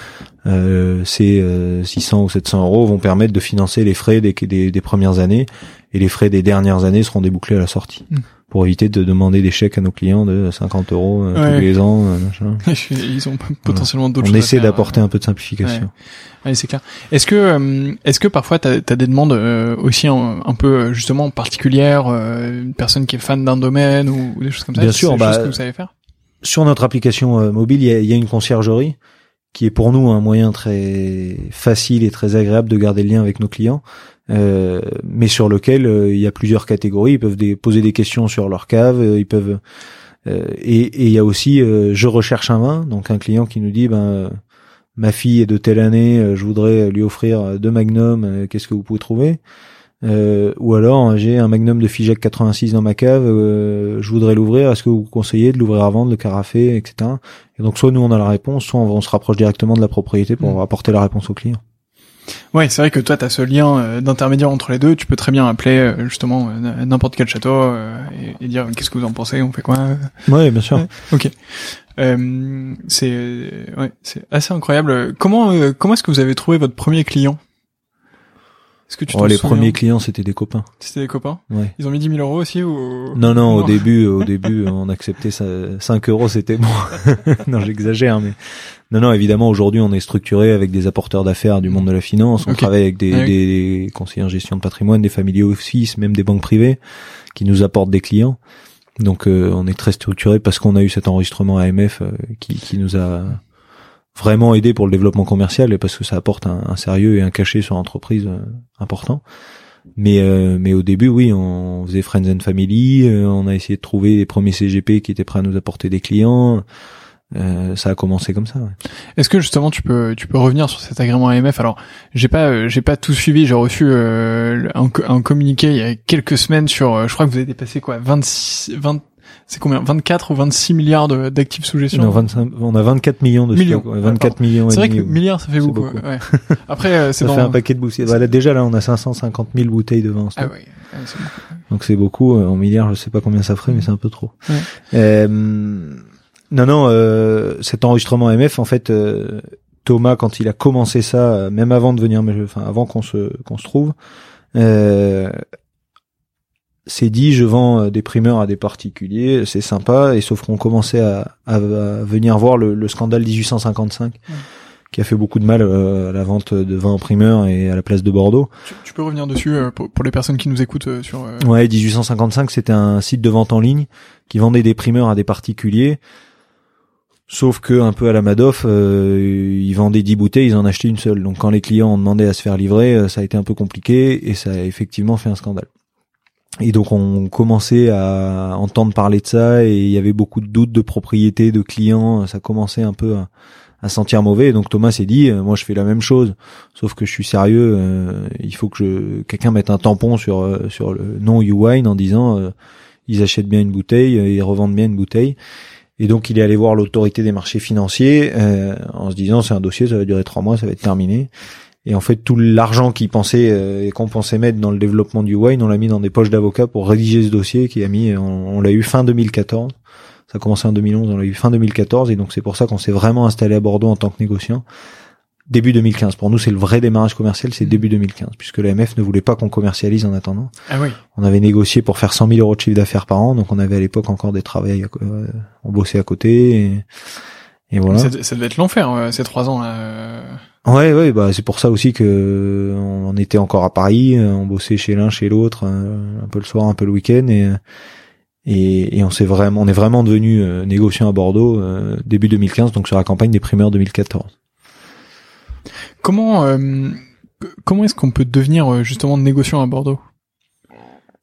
Euh, ces euh, 600 ou 700 euros vont permettre de financer les frais des, des, des premières années. Et les frais des dernières années seront débouclés à la sortie. Mm. Pour éviter de demander des chèques à nos clients de 50 euros euh, Ouais. tous les ans. euh. [laughs] Ils ont potentiellement d'autres On essaie d'apporter un peu de simplification. Ouais, c'est clair. Est-ce que est-ce que parfois t'as as des demandes aussi un, un peu justement particulières, une personne qui est fan d'un domaine ou, ou des choses comme ça? Bien sûr, bah, choses que vous savez faire? sur notre application mobile, il y a, il y a une conciergerie qui est pour nous un moyen très facile et très agréable de garder le lien avec nos clients, euh, mais sur lequel euh, il y a plusieurs catégories. Ils peuvent poser des questions sur leur cave, euh, ils peuvent et, et il y a aussi je recherche un vin, donc un client qui nous dit ben ma fille est de telle année, je voudrais lui offrir deux Magnum, euh, qu'est-ce que vous pouvez trouver? Euh, ou alors j'ai un Magnum de Figeac 86 dans ma cave, euh, je voudrais l'ouvrir. Est-ce que vous conseillez de l'ouvrir avant, de le carafer, etc. Et donc soit nous on a la réponse, soit on, on se rapproche directement de la propriété pour Mm. apporter la réponse au client. Ouais, c'est vrai que toi t'as ce lien euh, d'intermédiaire entre les deux. Tu peux très bien appeler euh, justement euh, n'importe quel château euh, et, dire qu'est-ce que vous en pensez, on fait quoi. Oui, bien sûr. Ouais. Ok. Euh, c'est ouais, c'est assez incroyable. Comment euh, comment est-ce que vous avez trouvé votre premier client? Est-ce que tu Oh, les souviens premiers clients c'était des copains. C'était des copains. Ouais. Ils ont mis 10 000 euros aussi ou Non, non, au début, au [laughs] début, on acceptait ça, 5 euros, c'était bon. [laughs] non, j'exagère, mais non, non, évidemment, aujourd'hui, on est structuré avec des apporteurs d'affaires du monde de la finance. On travaille avec des, Ouais. des conseillers en gestion de patrimoine, des family office, même des banques privées qui nous apportent des clients. Donc, euh, on est très structuré parce qu'on a eu cet enregistrement AMF euh, qui, qui nous a vraiment aidé pour le développement commercial et parce que ça apporte un, sérieux et un cachet sur l'entreprise euh, important. Mais mais au début, oui, on faisait friends and family. on a essayé de trouver les premiers CGP qui étaient prêts à nous apporter des clients. Euh, ça a commencé comme ça. Ouais. Est-ce que justement tu peux tu peux revenir sur cet agrément AMF Alors j'ai pas euh, j'ai pas tout suivi. J'ai reçu euh, un, un, communiqué il y a quelques semaines sur. je crois que vous avez dépassé quoi 26 20 c'est combien? 24 ou 26 milliards d'actifs sous gestion non, 25, On a 24 millions de millions. 24 millions. C'est vrai que milliards ça fait beaucoup. Ouais. Après c'est ça fait un paquet de bouteilles. Voilà, déjà là on a 550 000 bouteilles de vin. Ah ouais. Donc c'est beaucoup. En milliards je sais pas combien ça ferait mais c'est un peu trop. Euh, non, non, euh, cet enregistrement MF, en fait, euh, Thomas, quand il a commencé ça, euh, même avant de venir, enfin avant qu'on se qu'on se trouve, euh, s'est dit je vends des primeurs à des particuliers, c'est sympa, et sauf qu'on commençait à, à, venir voir le, le scandale 1855. qui a fait beaucoup de mal à la vente de vin en primeur et à la place de Bordeaux. Tu, peux revenir dessus pour, pour, les personnes qui nous écoutent sur. Ouais, 1855, c'était un site de vente en ligne qui vendait des primeurs à des particuliers Sauf que un peu à la Madoff, euh, ils vendaient 10 bouteilles, ils en achetaient une seule. Donc quand les clients ont demandé à se faire livrer, euh, ça a été un peu compliqué et ça a effectivement fait un scandale. Et donc on commençait à entendre parler de ça et il y avait beaucoup de doutes de propriété de clients, ça commençait un peu à, sentir mauvais. Et donc Thomas s'est dit, euh, moi je fais la même chose, sauf que je suis sérieux, il faut que je quelqu'un mette un tampon sur sur le nom YouWine en disant ils achètent bien une bouteille, ils revendent bien une bouteille. Et donc il est allé voir l'autorité des marchés financiers euh, en se disant c'est un dossier, ça va durer trois mois, ça va être terminé. Et en fait tout l'argent qu'il pensait euh, et qu'on pensait mettre dans le développement du wine, on l'a mis dans des poches d'avocats pour rédiger ce dossier qui a mis, on, l'a eu fin 2014. Ça a commencé en 2011, on l'a eu fin 2014 et donc c'est pour ça qu'on s'est vraiment installé à Bordeaux en tant que négociant début 2015. Pour nous, c'est le vrai démarrage commercial, c'est début 2015, puisque l'AMF ne voulait pas qu'on commercialise en attendant. Ah oui. On avait négocié pour faire 100 000 euros de chiffre d'affaires par an, donc on avait à l'époque encore des travails, euh, on bossait à côté, et, voilà. Ça, ça, devait être l'enfer ces trois ans là. Ouais, ouais, bah c'est pour ça aussi que on était encore à Paris, on bossait chez l'un, chez l'autre, un peu le soir, un peu le week-end, et et, et on s'est vraiment, on est vraiment devenu euh, négociant à Bordeaux euh, début 2015, donc sur la campagne des primeurs 2014. Comment euh, comment est-ce qu'on peut devenir euh, justement négociant à Bordeaux?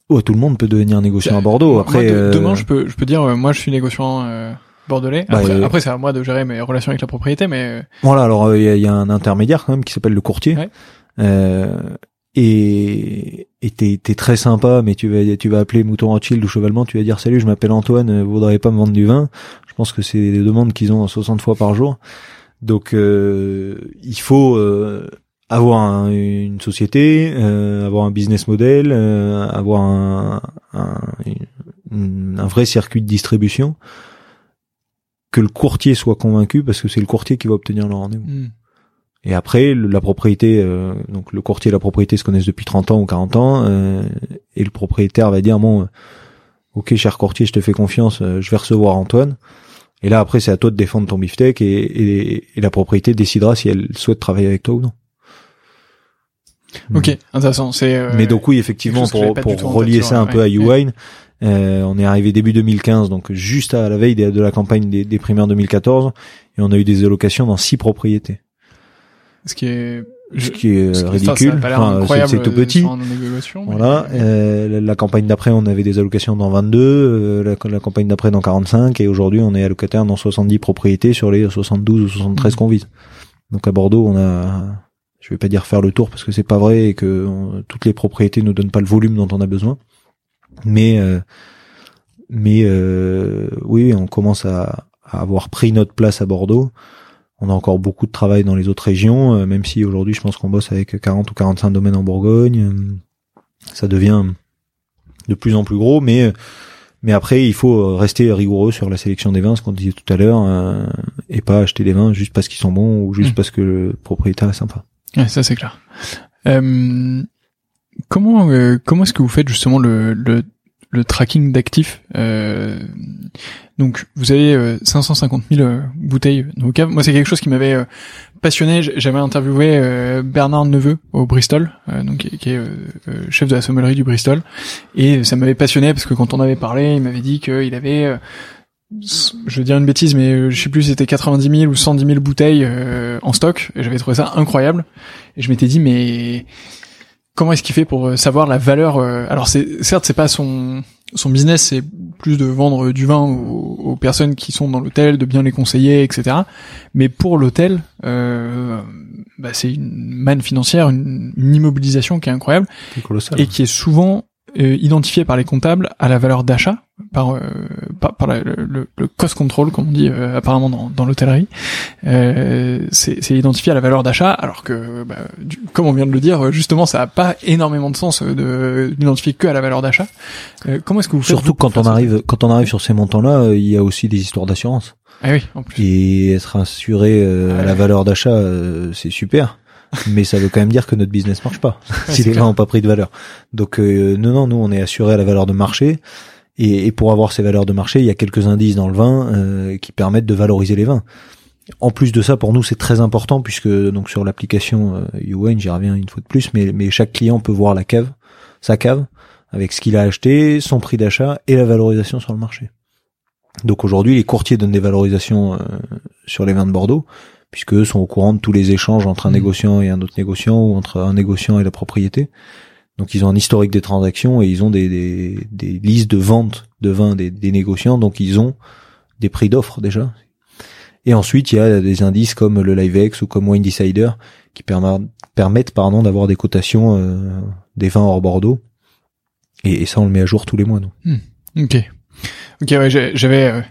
Oh, tout le monde peut devenir négociant à Bordeaux. Après, euh, demain, je peux je peux dire, moi, je suis négociant bordelais. Bah, après, c'est à moi de gérer mes relations avec la propriété, mais voilà. Alors, il y a, un intermédiaire quand même qui s'appelle le courtier. et et t'es t'es très sympa, mais tu vas tu vas appeler Mouton Rothschild ou Chevalement, tu vas dire salut, je m'appelle Antoine, vous voudriez pas me vendre du vin Je pense que c'est des demandes qu'ils ont 60 fois par jour. Donc euh, il faut euh, avoir une société, euh, avoir un business model, avoir un, un, un, vrai circuit de distribution, que le courtier soit convaincu parce que c'est le courtier qui va obtenir le rendez-vous. Hmm. Et après, la propriété, donc le courtier et la propriété se connaissent depuis 30 ans ou 40 ans, et le propriétaire va dire, bon, ok cher courtier, je te fais confiance, je vais recevoir Antoine. Et là, après, c'est à toi de défendre ton beefsteak et, et, la propriété décidera si elle souhaite travailler avec toi ou non. Ok, intéressant. C'est. Euh, Mais donc oui, effectivement, pour, pour relier ça un peu à YouWine, euh, on est arrivé début 2015, donc juste à la veille de, la campagne des, des primaires 2014, et on a eu des allocations dans six propriétés. Ce qui est ce qui est ridicule. Enfin, c'est tout petit. Voilà. Euh, la campagne d'après, on avait des allocations dans 22, euh, la, la, campagne d'après dans 45, et aujourd'hui, on est allocataire dans 70 propriétés sur les 72 ou 73 mmh. qu'on vise. Donc à Bordeaux, on a, je vais pas dire faire le tour parce que c'est pas vrai et que toutes les propriétés nous donnent pas le volume dont on a besoin, mais euh, mais oui, on commence à, à avoir pris notre place à Bordeaux on a encore beaucoup de travail dans les autres régions, euh, même si aujourd'hui je pense qu'on bosse avec 40 ou 45 domaines en Bourgogne. Euh, ça devient de plus en plus gros, mais mais après il faut rester rigoureux sur la sélection des vins, ce qu'on disait tout à l'heure, euh, et pas acheter des vins juste parce qu'ils sont bons ou juste mmh. parce que le propriétaire est sympa. Ouais, ça c'est clair. Comment comment est-ce que vous faites justement le, le le tracking d'actifs. Euh, donc vous avez 550 000 euh, bouteilles dans Moi c'est quelque chose qui m'avait euh, passionné. J'avais interviewé Bernard Neveu au Bristol, donc qui est chef de la sommellerie du Bristol, et ça m'avait passionné parce que quand on avait parlé, il m'avait dit qu'il avait je veux dire une bêtise, mais je sais plus, c'était 90 000 ou 110 000 bouteilles en stock, et j'avais trouvé ça incroyable. Et je m'étais dit, mais comment est-ce qu'il fait pour savoir la valeur Alors c'est certes c'est pas son son business, c'est plus de vendre du vin aux, personnes qui sont dans l'hôtel, de bien les conseiller, etc. Mais pour l'hôtel, euh, bah, c'est une manne financière, une, immobilisation qui est incroyable et qui est souvent euh, identifiée par les comptables à la valeur d'achat par euh, par, par le, le, cost control comme on dit euh, apparemment dans, dans l'hôtellerie. Euh, c'est identifié à la valeur d'achat alors que bah, comme on vient de le dire justement ça a pas énormément de sens de d'identifier que à la valeur d'achat. Euh, comment est-ce que vous faites surtout quand on arrive quand on arrive sur ces montants là il y a aussi des histoires d'assurance. Ah oui en plus. Et être assuré à la valeur d'achat c'est super. [laughs] Mais ça veut quand même dire que notre business marche pas si les gens n'ont pas pris de valeur. Donc non non nous on est assuré à la valeur de marché et, et, pour avoir ces valeurs de marché, il y a quelques indices dans le vin euh, qui permettent de valoriser les vins. En plus de ça, pour nous, c'est très important puisque donc sur l'application euh, UN, j'y reviens une fois de plus, mais, mais chaque client peut voir la cave, sa cave, avec ce qu'il a acheté, son prix d'achat et la valorisation sur le marché. Donc aujourd'hui, les courtiers donnent des valorisations euh, sur les vins de Bordeaux, puisque eux sont au courant de tous les échanges entre un mmh. négociant et un autre négociant ou entre un négociant et la propriété. Donc ils ont un historique des transactions et ils ont des, des, des listes de vente de vin des, des négociants, donc ils ont des prix d'offres déjà. Et ensuite il y a des indices comme le LiveX ou comme Wine Decider qui permettent, pardon d'avoir des cotations euh, des vins hors Bordeaux. Et, ça on le met à jour tous les mois. nous. Hmm. Ok. Ok, ouais, j'avais euh,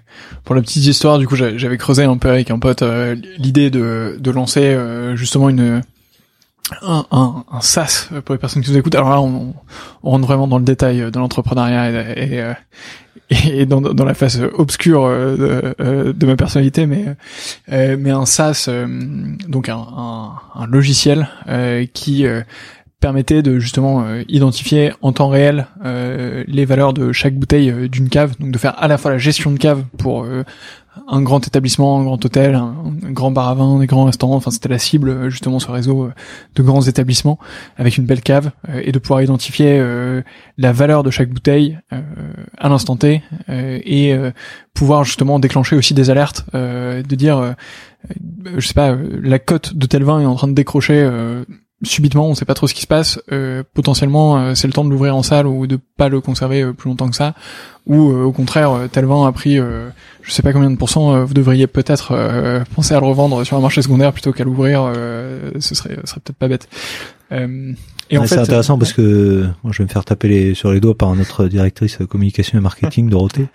pour la petite histoire, du coup, j'avais creusé un peu avec un pote euh, l'idée de, de lancer justement une un, un, un, SaaS pour les personnes qui nous écoutent. Alors là, on, on rentre vraiment dans le détail de l'entrepreneuriat et, et, euh, [laughs] et dans, dans, la face obscure euh, de, euh, de ma personnalité, mais mais un SaaS, donc un, un logiciel qui permettait de justement identifier en temps réel les valeurs de chaque bouteille d'une cave, donc de faire à la fois la gestion de cave pour un grand établissement, un grand hôtel, un, grand bar à vin, des grands restaurants. Enfin, c'était la cible euh, justement ce réseau euh, de grands établissements avec une belle cave euh, et de pouvoir identifier la valeur de chaque bouteille à l'instant T et pouvoir justement déclencher aussi des alertes, de dire, je sais pas, la cote de tel vin est en train de décrocher subitement, on sait pas trop ce qui se passe. Euh, potentiellement, euh, c'est le temps de l'ouvrir en salle ou de pas le conserver euh, plus longtemps que ça. Ou au contraire, tel vin a pris, je sais pas combien de pourcents. vous devriez peut-être [laughs] penser à le revendre sur un marché secondaire plutôt qu'à l'ouvrir. ce serait, ce serait peut-être pas bête. et en fait, c'est intéressant parce que moi, je vais me faire taper les, sur les doigts par notre directrice communication et marketing, [laughs] Dorothée.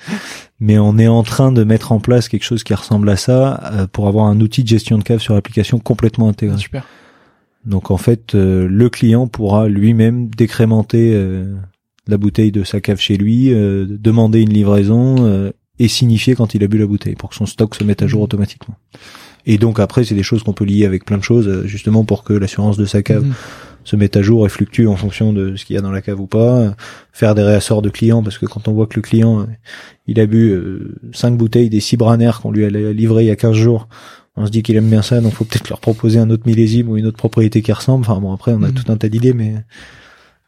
Mais on est en train de mettre en place quelque chose qui ressemble à ça pour avoir un outil de gestion de cave sur l'application complètement intégré. super. Donc en fait, euh, le client pourra lui-même décrémenter euh, la bouteille de sa cave chez lui, euh, demander une livraison et signifier quand il a bu la bouteille pour que son stock se mette à jour mmh. automatiquement. Et donc après, c'est des choses qu'on peut lier avec plein de choses, justement pour que l'assurance de sa cave mmh. se mette à jour et fluctue en fonction de ce qu'il y a dans la cave ou pas. Faire des réassorts de clients, parce que quand on voit que le client, il a bu cinq bouteilles des six qu'on lui a livré il y a 15 jours, on se dit qu'il aime bien ça, donc faut peut-être leur proposer un autre millésime ou une autre propriété qui ressemble. Enfin bon, après on a mm. tout un tas d'idées, mais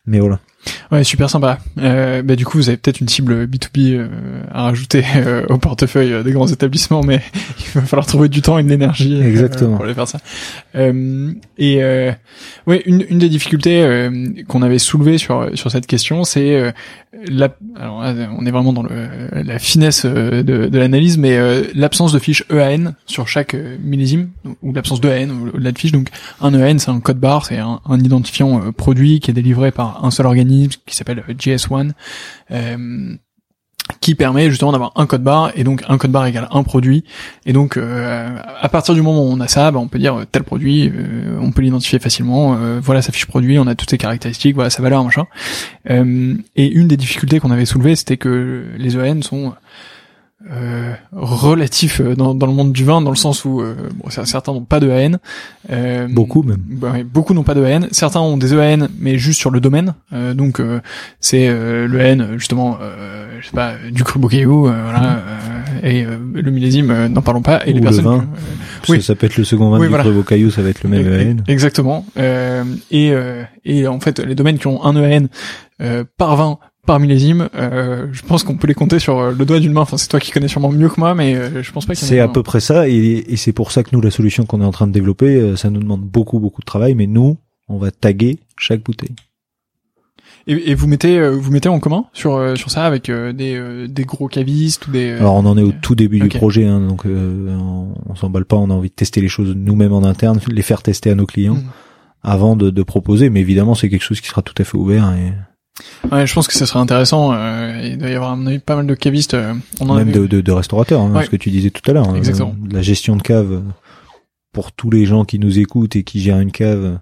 mais voilà. Ouais, super sympa. Euh, bah, du coup, vous avez peut-être une cible B2B euh, à rajouter euh, au portefeuille euh, des grands établissements, mais [laughs] il va falloir trouver du temps et de l'énergie Exactement. pour aller faire ça. et ouais, une, une des difficultés qu'on avait soulevées sur sur cette question, c'est la, alors on est vraiment dans le, la finesse de, de l'analyse, mais l'absence de fiche EAN sur chaque millésime ou l'absence de EAN au-delà de fiche. Donc un EAN, c'est un code barre, c'est un, un identifiant produit qui est délivré par un seul organisme qui s'appelle GS1, euh, qui permet justement d'avoir un code barre et donc un code barre égale un produit. Et donc euh, à partir du moment où on a ça bah, on peut dire tel produit euh, on peut l'identifier facilement voilà sa fiche produit on a toutes ses caractéristiques voilà sa valeur machin. Et une des difficultés qu'on avait soulevées c'était que les EN sont euh, relatif euh, dans, dans, le monde du vin, dans le sens où euh, bon, certains n'ont pas de AN. Euh, beaucoup même. Bah, beaucoup n'ont pas de AN. Certains ont des EAN, mais juste sur le domaine. donc c'est le AN justement, je sais pas, du cru voilà, et le millésime, n'en parlons pas. Et les personnes. Le vin. oui. Ça, peut être le second vin du voilà. cru ça va être le même EAN. Exactement. et et en fait, les domaines qui ont un EAN par vin par millésime, euh, je pense qu'on peut les compter sur euh, le doigt d'une main. Enfin, c'est toi qui connais sûrement mieux que moi, mais euh, je pense pas. C'est à peu près ça, et, et c'est pour ça que nous, la solution qu'on est en train de développer, ça nous demande beaucoup, beaucoup de travail, mais nous, on va taguer chaque bouteille. Et, et, vous mettez vous mettez en commun sur sur ça avec des des gros cavistes ou des. Alors on en est au tout début du projet, hein, donc on, on s'emballe pas. On a envie de tester les choses nous-mêmes en interne, les faire tester à nos clients mm. avant de, de proposer. Mais évidemment, c'est quelque chose qui sera tout à fait ouvert et Ouais, je pense que ce serait intéressant. Euh, il doit y avoir pas mal de cavistes. Euh, on en Même de, de, de, restaurateurs, hein, ce que tu disais tout à l'heure. Hein, Exactement. la gestion de cave pour tous les gens qui nous écoutent et qui gèrent une cave,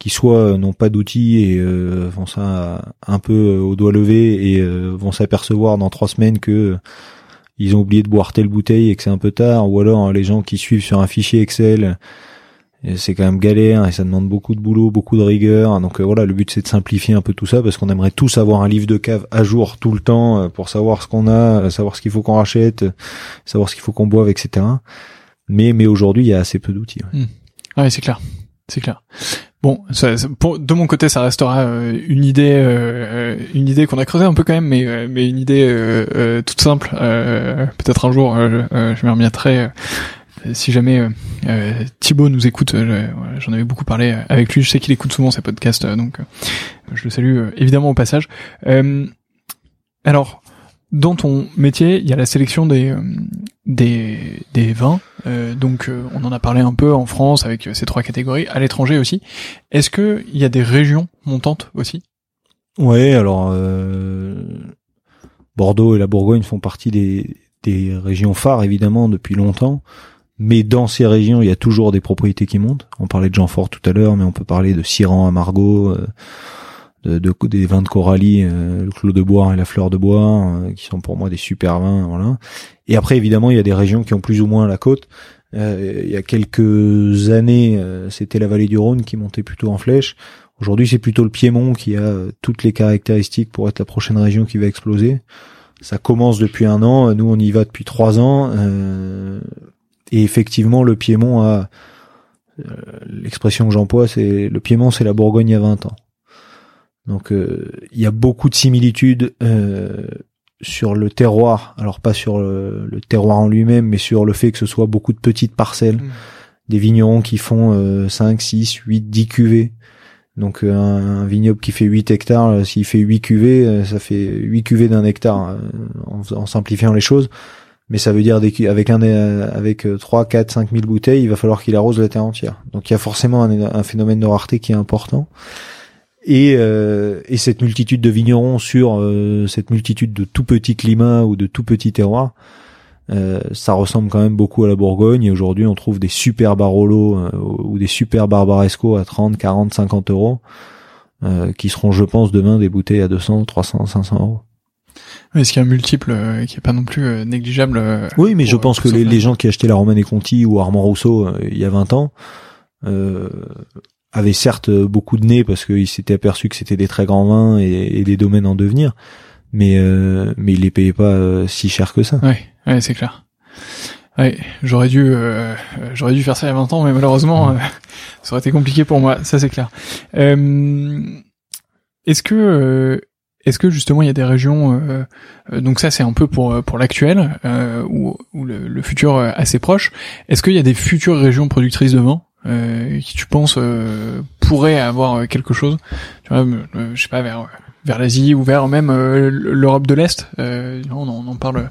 qui soit n'ont pas d'outils et euh, font ça un peu au doigt levé et euh, vont s'apercevoir dans trois semaines que ils ont oublié de boire telle bouteille et que c'est un peu tard, ou alors les gens qui suivent sur un fichier Excel c'est quand même galère et ça demande beaucoup de boulot, beaucoup de rigueur. Donc euh, voilà, le but c'est de simplifier un peu tout ça parce qu'on aimerait tous avoir un livre de cave à jour tout le temps euh, pour savoir ce qu'on a, euh, savoir ce qu'il faut qu'on rachète, savoir ce qu'il faut qu'on boive, etc. Mais mais aujourd'hui il y a assez peu d'outils. Ouais, ouais c'est clair, c'est clair. Bon, ça, pour, de mon côté, ça restera une idée, une idée qu'on a creusée un peu quand même, mais mais une idée toute simple. Peut-être un jour, je m'y remettrai si jamais euh, euh, Thibaut nous écoute, euh, j'en avais beaucoup parlé avec lui, je sais qu'il écoute souvent ces podcasts, donc je le salue évidemment au passage. alors, dans ton métier, il y a la sélection des des, des vins, donc on en a parlé un peu en France avec ces trois catégories, à l'étranger aussi. Est-ce que il y a des régions montantes aussi? Ouais, alors Bordeaux et la Bourgogne font partie des des régions phares évidemment depuis longtemps. Mais dans ces régions, il y a toujours des propriétés qui montent. On parlait de Jeanfort tout à l'heure, mais on peut parler de Siran à Margot, euh, de, de, des vins de Coralie, euh, le Clos de Bois et la Fleur de Bois, euh, qui sont pour moi des super vins. Voilà. Et après, évidemment, il y a des régions qui ont plus ou moins la côte. il y a quelques années, c'était la vallée du Rhône qui montait plutôt en flèche. Aujourd'hui, c'est plutôt le Piémont qui a toutes les caractéristiques pour être la prochaine région qui va exploser. Ça commence depuis un an. Nous, on y va depuis trois ans. Et effectivement, le Piémont a euh, l'expression que j'emploie, c'est le Piémont, c'est la Bourgogne il y a 20 ans. Donc euh, il y a beaucoup de similitudes euh, sur le terroir, alors pas sur le, terroir en lui-même, mais sur le fait que ce soit beaucoup de petites parcelles, mmh. des vignerons qui font 5, 6, 8, 10 cuvées. Donc un, vignoble qui fait 8 hectares, s'il fait 8 cuvées, ça fait 8 cuvées d'un hectare, en, simplifiant les choses mais ça veut dire avec un avec 3 4 5 000 bouteilles, il va falloir qu'il arrose la terre entière. Donc il y a forcément un, phénomène de rareté qui est important. Et, euh, et cette multitude de vignerons sur euh, cette multitude de tout petits climats ou de tout petits terroirs, euh, ça ressemble quand même beaucoup à la Bourgogne. Et aujourd'hui, on trouve des super Barolo euh, ou des super Barbaresco à 30, 40, 50 euros, euh, qui seront, je pense, demain des bouteilles à 200, 300, 500 euros. Est-ce qu'il y a un multiple euh, qui est pas non plus euh, négligeable euh, Oui, mais je pense que les, gens qui achetaient la Romanée Conti ou Armand Rousseau il y a 20 ans avaient certes beaucoup de nez parce qu'ils s'étaient aperçus que c'était des très grands vins et, des domaines en devenir, mais mais ils les payaient pas si cher que ça. Oui, ouais, c'est clair. Ouais, j'aurais dû j'aurais dû faire ça il y a 20 ans, mais malheureusement [laughs] ça aurait été compliqué pour moi, ça c'est clair. Est-ce que est-ce que justement il y a des régions, euh, euh, donc ça c'est un peu pour euh, pour l'actuel ou, ou le, futur assez proche. Est-ce qu'il y a des futures régions productrices de vin qui tu penses pourraient avoir quelque chose? Tu vois, je sais pas vers vers l'Asie ou vers même l'Europe de l'Est. on, on en parle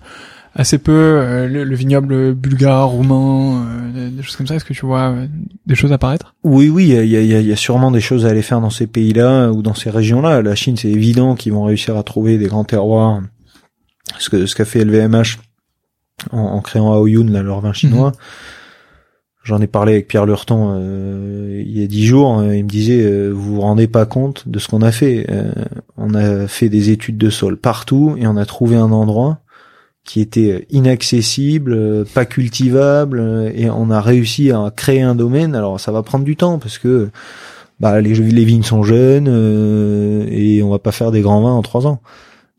assez peu euh, le, vignoble bulgare, roumain, euh, des choses comme ça. Est-ce que tu vois euh, des choses apparaître? Oui, oui, il y a, y a, sûrement des choses à aller faire dans ces pays-là ou dans ces régions-là. La Chine, c'est évident qu'ils vont réussir à trouver des grands terroirs. Ce que ce qu'a fait LVMH en, en créant Aoyun, là, leur vin chinois. Mhm. J'en ai parlé avec Pierre Lurton il y a dix jours. il me disait, vous vous rendez pas compte de ce qu'on a fait. on a fait des études de sol partout et on a trouvé un endroit qui était inaccessible, euh, pas cultivable, euh, et on a réussi à créer un domaine. Alors ça va prendre du temps parce que bah, les, vignes sont jeunes euh, et on va pas faire des grands vins en trois ans.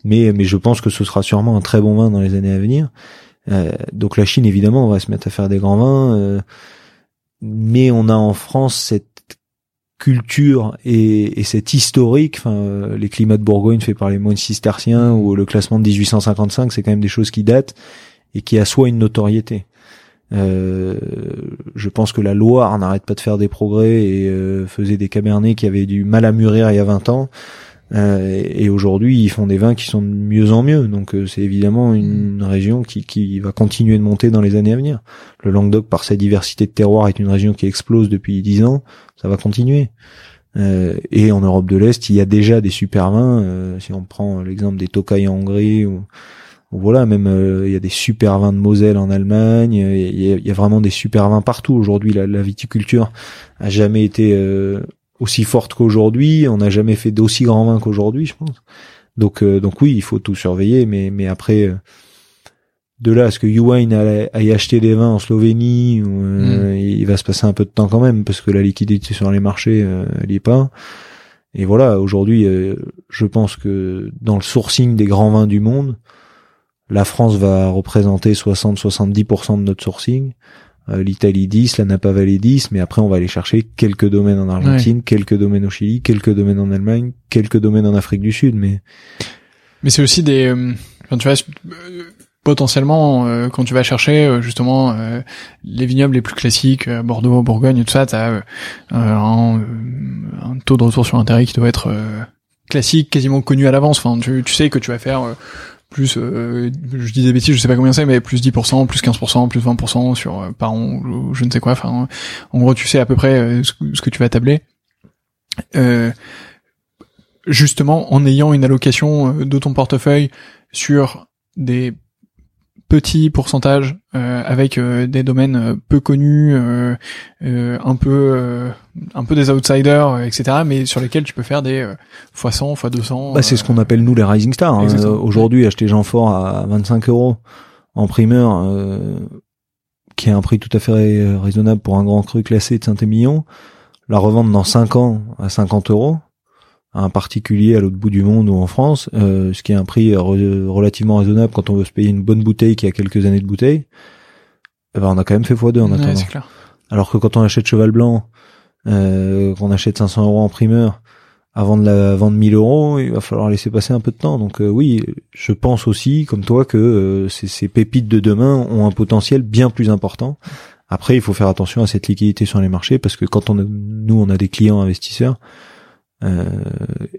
Mais, mais je pense que ce sera sûrement un très bon vin dans les années à venir. donc la Chine, évidemment, on va se mettre à faire des grands vins. mais on a en France cette culture et, et cet historique, enfin les climats de Bourgogne faits par les moines cisterciens ou le classement de 1855, c'est quand même des choses qui datent et qui assoient une notoriété. Euh, je pense que la Loire n'arrête pas de faire des progrès et euh, faisait des cabernets qui avaient du mal à mûrir il y a 20 ans. Euh, et aujourd'hui, ils font des vins qui sont de mieux en mieux. Donc, euh, c'est évidemment une région qui, qui va continuer de monter dans les années à venir. Le Languedoc, par sa diversité de terroirs, est une région qui explose depuis dix ans. Ça va continuer. Euh, et en Europe de l'Est, il y a déjà des super vins. Euh, si on prend l'exemple des Tokai en Hongrie, ou, voilà, même il y a des super vins de Moselle en Allemagne. Il y a, vraiment des super vins partout aujourd'hui. La, la, viticulture a jamais été aussi forte qu'aujourd'hui. On n'a jamais fait d'aussi grands vins qu'aujourd'hui, je pense. Donc, euh, donc oui, il faut tout surveiller, mais, mais après, euh, de là à ce que Uwine aille acheter des vins en Slovénie, euh, mm. il va se passer un peu de temps quand même, parce que la liquidité sur les marchés, elle y est pas. Et voilà, aujourd'hui, je pense que dans le sourcing des grands vins du monde, la France va représenter 60-70% de notre sourcing. Euh, l'Italie 10, la Napa Valley 10, mais après on va aller chercher quelques domaines en Argentine, quelques domaines au Chili, quelques domaines en Allemagne, quelques domaines en Afrique du Sud, mais mais c'est aussi des euh, tu vois euh, potentiellement quand tu vas chercher justement les vignobles les plus classiques Bordeaux Bourgogne tout ça t'as un, un taux de retour sur intérêt qui doit être classique quasiment connu à l'avance. Enfin tu, tu sais que tu vas faire plus euh, je dis des bêtises je sais pas combien c'est mais plus 10% plus 15% plus 20% sur euh, par an je ne sais quoi. Enfin en gros tu sais à peu près euh, ce, que tu vas tabler. Justement en ayant une allocation de ton portefeuille sur des petit pourcentage euh, avec euh, des domaines euh, peu connus, un peu un peu des outsiders, etc. Mais sur lesquels tu peux faire des x 100, x 200. Bah, c'est ce qu'on appelle nous les rising stars. Hein. Aujourd'hui, acheter Jean Fort à 25 euros en primeur, qui est un prix tout à fait raisonnable pour un grand cru classé de Saint-Émilion, la revendre dans 5 ans à 50 euros un particulier à l'autre bout du monde ou en France, euh, ce qui est un prix relativement raisonnable quand on veut se payer une bonne bouteille qui a quelques années de bouteille, eh ben on a quand même fait x2 en attendant. Alors que quand on achète Cheval Blanc, euh, qu'on achète 500 euros en primeur, avant de la vendre 1000 euros, il va falloir laisser passer un peu de temps. Donc euh, oui, je pense aussi, comme toi, que euh, ces, ces, pépites de demain ont un potentiel bien plus important. Après, il faut faire attention à cette liquidité sur les marchés parce que quand on nous on a des clients investisseurs, euh,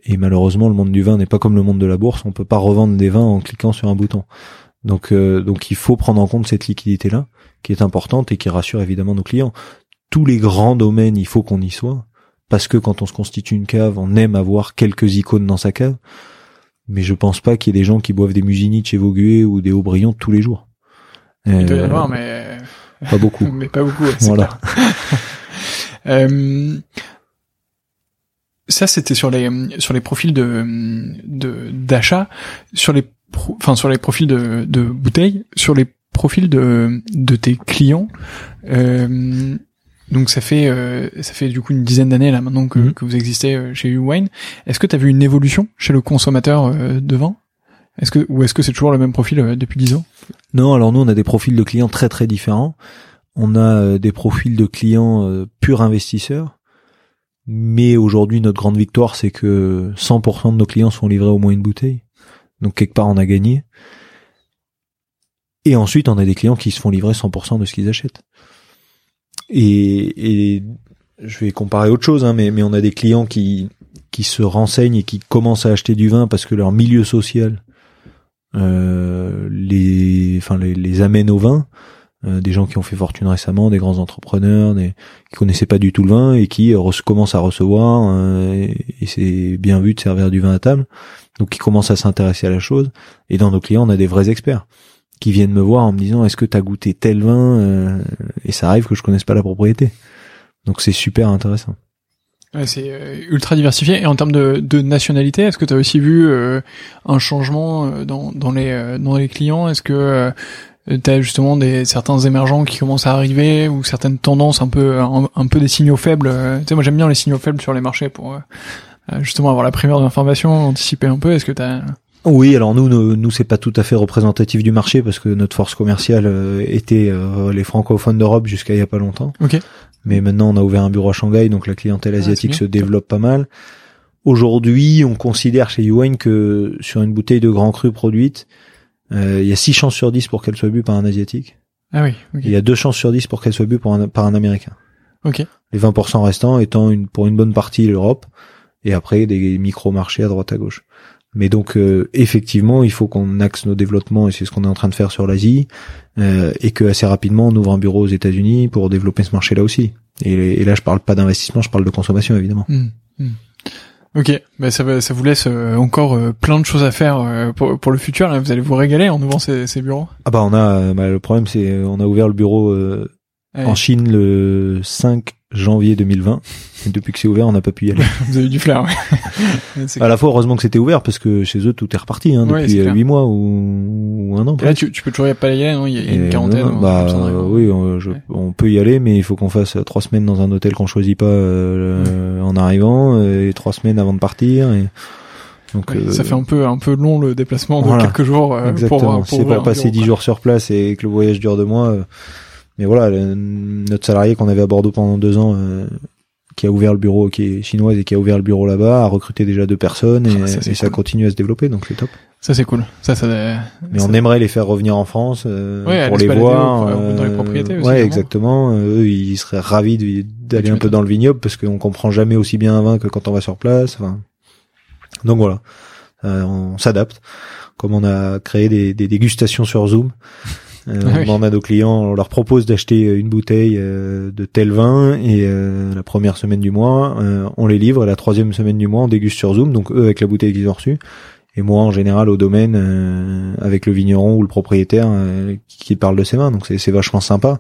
et malheureusement, le monde du vin n'est pas comme le monde de la bourse. On peut pas revendre des vins en cliquant sur un bouton. Donc, euh, donc il faut prendre en compte cette liquidité-là, qui est importante et qui rassure évidemment nos clients. Tous les grands domaines, il faut qu'on y soit, parce que quand on se constitue une cave, on aime avoir quelques icônes dans sa cave. Mais je pense pas qu'il y ait des gens qui boivent des Musigny chez Vauguet ou des Hauts-Brillants tous les jours. Il doit y avoir, mais pas beaucoup. [laughs] mais pas beaucoup. voilà. [laughs] euh, ça c'était sur les sur les profils de de d'achat, sur les enfin sur les profils de de bouteilles, sur les profils de de tes clients. Euh, donc ça fait euh, ça fait du coup une dizaine d'années là maintenant que, mhm. que vous existez euh, chez Uwine. Est-ce que tu as vu une évolution chez le consommateur euh, de vin? Est-ce que ou est-ce que c'est toujours le même profil depuis dix ans? Non, alors nous on a des profils de clients très très différents. On a des profils de clients purs investisseurs mais aujourd'hui, notre grande victoire, c'est que 100% de nos clients sont livrés au moins une bouteille. Donc quelque part, on a gagné. Et ensuite, on a des clients qui se font livrer 100% de ce qu'ils achètent. Et, et, je vais comparer autre chose, hein, mais, mais on a des clients qui, qui se renseignent et qui commencent à acheter du vin parce que leur milieu social euh, les, enfin les, les amène au vin. Euh, des gens qui ont fait fortune récemment, des grands entrepreneurs, des qui connaissaient pas du tout le vin et qui euh, commencent à recevoir euh, et, c'est bien vu de servir du vin à table. Donc qui commencent à s'intéresser à la chose. Et dans nos clients, on a des vrais experts qui viennent me voir en me disant est-ce que tu as goûté tel vin et ça arrive que je connaisse pas la propriété. Donc c'est super intéressant. Ouais, c'est ultra diversifié. Et en termes de, de nationalité, est-ce que tu as aussi vu un changement dans, dans, les, dans les clients? Est-ce que euh, t'as justement des certains émergents qui commencent à arriver ou certaines tendances un peu un, peu des signaux faibles. Euh, tu sais, moi j'aime bien les signaux faibles sur les marchés pour euh, justement avoir la primeur d'information, anticiper un peu. Est-ce que t'as oui, alors nous, nous, nous c'est pas tout à fait représentatif du marché parce que notre force commerciale était les francophones d'Europe jusqu'à il y a pas longtemps. Ok. Mais maintenant, on a ouvert un bureau à Shanghai, donc la clientèle ah, asiatique se développe pas mal. Aujourd'hui, on considère chez Yuan que sur une bouteille de grand cru produite, euh, il y a 6 chances sur 10 pour qu'elle soit bue par un asiatique. Ah oui. Il y a 2 chances sur 10 pour qu'elle soit bue par un, par un américain. Ok. Les 20% restants étant une, pour une bonne partie l'Europe et après des micro marchés à droite à gauche. Mais donc euh, effectivement, il faut qu'on axe nos développements et c'est ce qu'on est en train de faire sur l'Asie euh, et que assez rapidement on ouvre un bureau aux États-Unis pour développer ce marché là aussi. Et, là, je parle pas d'investissement, je parle de consommation évidemment. Hmm, hmm. Ok, bah ça, ça vous laisse euh, encore plein de choses à faire pour, pour, le futur. Vous allez vous régaler en ouvrant ces, ces bureaux. Ah bah on a, bah, le problème c'est on a ouvert le bureau en Chine le 5 janvier 2020. Et [laughs] depuis que c'est ouvert, on n'a pas pu y aller. Vous avez du flair, ouais. [laughs] à la fois, heureusement que c'était ouvert parce que chez eux, tout est reparti hein, depuis ouais, 8 mois ou, un an. là, tu, tu, peux toujours y pas y aller, non Il y a, une quarantaine. bah, oui, on, on, peut y aller, mais il faut qu'on fasse trois semaines dans un hôtel qu'on choisit pas euh, en arrivant et trois semaines avant de partir. Et... Donc, euh, ça fait un peu un peu long le déplacement de quelques jours. Euh, Exactement. c'est pour passer dix jours sur place et que le voyage dure deux mois. Euh, mais voilà, notre salarié qu'on avait à Bordeaux pendant deux ans, euh, qui a ouvert le bureau, qui est chinoise et qui a ouvert le bureau là-bas, a recruté déjà deux personnes et, ah, ça, continue à se développer, donc c'est top. Ça c'est cool. Ça, ça. Mais on aimerait les faire revenir en France euh, pour les voir. Euh, dans les propriétés aussi, ouais, exactement. eux, ils seraient ravis d'aller un peu dans le vignoble parce qu'on comprend jamais aussi bien un vin que quand on va sur place. Enfin, donc voilà, on s'adapte. Comme on a créé des, des dégustations sur Zoom. Euh, ah on demande à nos clients, on leur propose d'acheter une bouteille euh, de tel vin et euh, la première semaine du mois, on les livre. Et la troisième semaine du mois, on déguste sur Zoom, donc eux avec la bouteille qu'ils ont reçue. Et moi, en général, au domaine, avec le vigneron ou le propriétaire qui parle de ses vins. Donc c'est vachement sympa.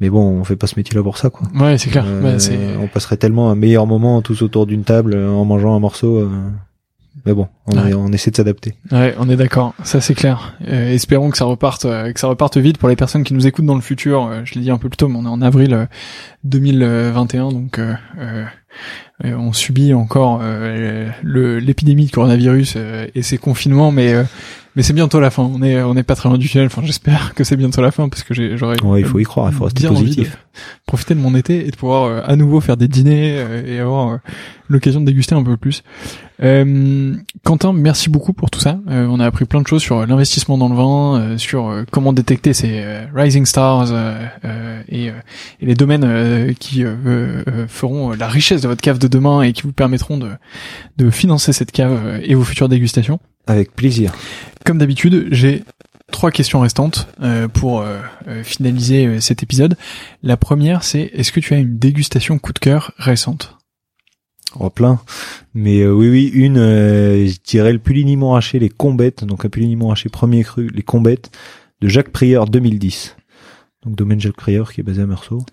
Mais bon, on fait pas ce métier-là pour ça, quoi. Ouais, c'est clair. Bah, on passerait tellement un meilleur moment tous autour d'une table en mangeant un morceau. Mais bon, on, on essaie de s'adapter. Ouais, on est d'accord. Ça c'est clair. Euh, espérons que ça reparte, euh, que ça reparte vite pour les personnes qui nous écoutent dans le futur. Euh, je l'ai dit un peu plus tôt, mais on est en avril 2021, donc on subit encore l'épidémie de coronavirus et ses confinements, mais mais c'est bientôt la fin. On est on est pas très loin du tunnel. Enfin, j'espère que c'est bientôt la fin parce que j'aurais. Ouais, il faut y croire. Il faut rester positif. profiter de mon été et de pouvoir euh, à nouveau faire des dîners euh, et avoir euh, l'occasion de déguster un peu plus. Quentin, merci beaucoup pour tout ça. on a appris plein de choses sur l'investissement dans le vin, sur comment détecter ces rising stars et, et, les domaines qui feront la richesse de votre cave de demain et qui vous permettront de de financer cette cave et vos futures dégustations. Avec plaisir. Comme d'habitude, j'ai trois questions restantes euh, pour euh, euh, finaliser cet épisode. La première, c'est est-ce que tu as une dégustation coup de cœur récente? Oh, plein. Mais oui, oui, une, je dirais le Puligny Montrachet, les Combettes, donc un Puligny Montrachet premier cru, les Combettes, de Jacques Prieur 2010. Donc domaine Jacques Prieur qui est basé à Meursault.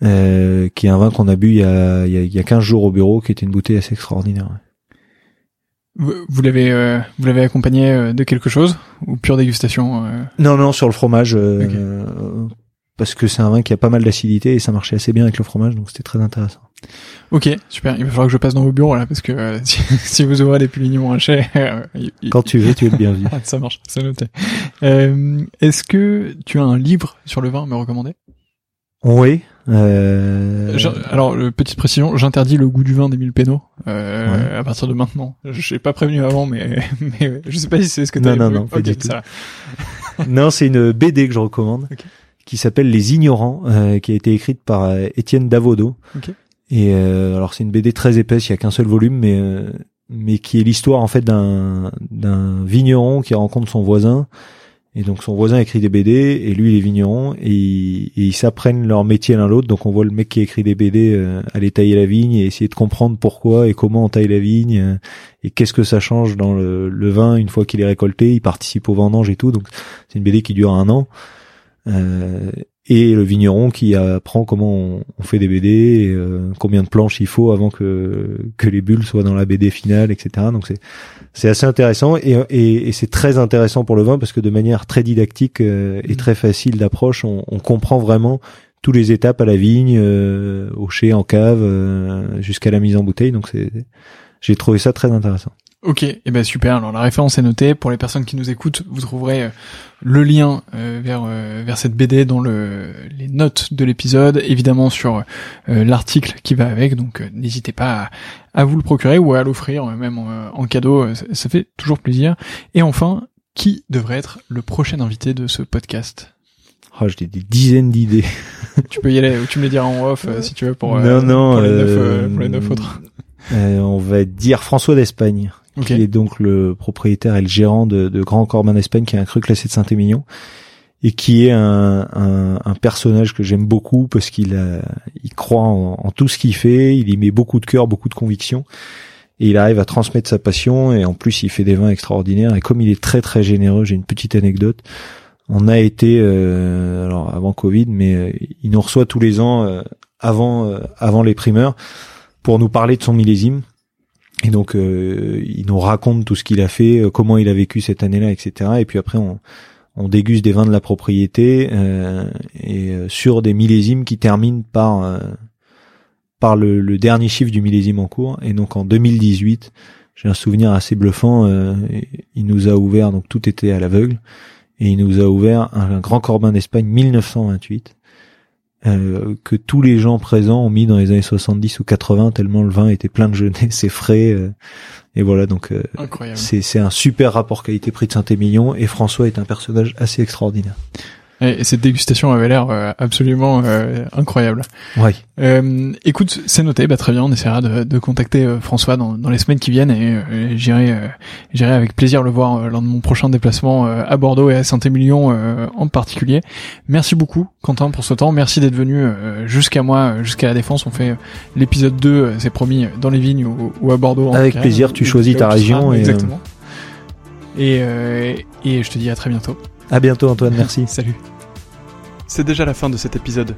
qui est un vin qu'on a bu il y a, il y a, 15 jours au bureau, qui était une bouteille assez extraordinaire. Vous l'avez euh, vous l'avez accompagné euh, de quelque chose ou pure dégustation euh? Non non sur le fromage parce que c'est un vin qui a pas mal d'acidité et ça marchait assez bien avec le fromage donc c'était très intéressant. Ok super il va falloir que je passe dans vos bureaux là parce que [laughs] si, vous ouvrez des puligny chais quand tu veux tu es le bienvenu. [laughs] ça marche c'est noté. Est-ce que tu as un livre sur le vin à me recommander? Oui euh... Alors, petite précision, j'interdis le goût du vin d'Émile Pénaud euh, à partir de maintenant. Je n'ai pas prévenu avant, mais, [laughs] mais je sais pas si c'est ce que tu Non, non, non, ça. [laughs] non, c'est une BD que je recommande, qui s'appelle Les Ignorants, euh, qui a été écrite par euh, Étienne Davodo. Et euh, alors, c'est une BD très épaisse, il y a qu'un seul volume, mais mais qui est l'histoire en fait d'un d'un vigneron qui rencontre son voisin et donc son voisin écrit des BD et lui il est vigneron et, ils s'apprennent leur métier l'un l'autre. Donc on voit le mec qui écrit des BD euh, aller tailler la vigne et essayer de comprendre pourquoi et comment on taille la vigne euh, et qu'est-ce que ça change dans le, le vin une fois qu'il est récolté. Il participe au vendange et tout. Donc c'est une BD qui dure un an. Euh, et le vigneron qui apprend comment on, fait des BD, euh, combien de planches il faut avant que que les bulles soient dans la BD finale, etc. Donc c'est c'est assez intéressant et, et, et c'est très intéressant pour le vin parce que de manière très didactique euh, et mmh. très facile d'approche, on, on, comprend vraiment toutes les étapes à la vigne, euh, au chai, en cave, euh, jusqu'à la mise en bouteille. Donc c'est j'ai trouvé ça très intéressant. Ok, et eh ben super. Alors la référence est notée. Pour les personnes qui nous écoutent, vous trouverez euh, le lien euh, vers euh, vers cette BD dans le les notes de l'épisode, évidemment sur l'article qui va avec. Donc n'hésitez pas à, vous le procurer ou à l'offrir même en, cadeau. Ça, fait toujours plaisir. Et enfin, qui devrait être le prochain invité de ce podcast? Oh, j'ai des dizaines d'idées. [laughs] tu peux y aller, ou tu me les diras en off si tu veux pour, non, non, pour les neuf, pour les neuf autres. on va dire François d'Espagne, qui est donc le propriétaire et le gérant de, de Grand Corbin d'Espagne, qui est un cru classé de Saint-Émilion et qui est un, un, un personnage que j'aime beaucoup parce qu'il il croit en, tout ce qu'il fait, il y met beaucoup de cœur, beaucoup de conviction et il arrive à transmettre sa passion et en plus il fait des vins extraordinaires et comme il est très très généreux, j'ai une petite anecdote. On a été euh, alors avant Covid, mais euh, il nous reçoit tous les ans euh, avant avant les primeurs pour nous parler de son millésime. Et donc il nous raconte tout ce qu'il a fait, comment il a vécu cette année-là, etc. Et puis après on on déguste des vins de la propriété et sur des millésimes qui terminent par par le, dernier chiffre du millésime en cours. Et donc en 2018, j'ai un souvenir assez bluffant. Euh, il nous a ouvert, donc tout était à l'aveugle, et il nous a ouvert un, grand Corbin d'Espagne 1928. Euh, que tous les gens présents ont mis dans les années 70 ou 80 tellement le vin était plein de jeunesse et frais euh, et voilà donc c'est c'est un super rapport qualité-prix de Saint-Émilion et François est un personnage assez extraordinaire. Et, cette dégustation avait l'air euh, absolument euh, incroyable. Ouais. Euh, écoute, c'est noté. Bah, très bien, on essaiera de, de contacter euh, François dans, dans, les semaines qui viennent et, j'irai, j'irai avec plaisir le voir lors de mon prochain déplacement à Bordeaux et à Saint-Émilion en particulier. Merci beaucoup, Quentin, pour ce temps. Merci d'être venu jusqu'à moi, jusqu'à la Défense. On fait l'épisode 2, c'est promis, dans les vignes ou, à Bordeaux. Avec plaisir, tu choisis ta région. et exactement. Et, et je te dis à très bientôt. À bientôt Antoine, merci. [laughs] Salut. C'est déjà la fin de cet épisode.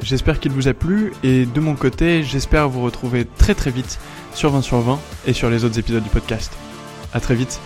J'espère qu'il vous a plu et de mon côté, j'espère vous retrouver très très vite sur 20 sur 20 et sur les autres épisodes du podcast. À très vite.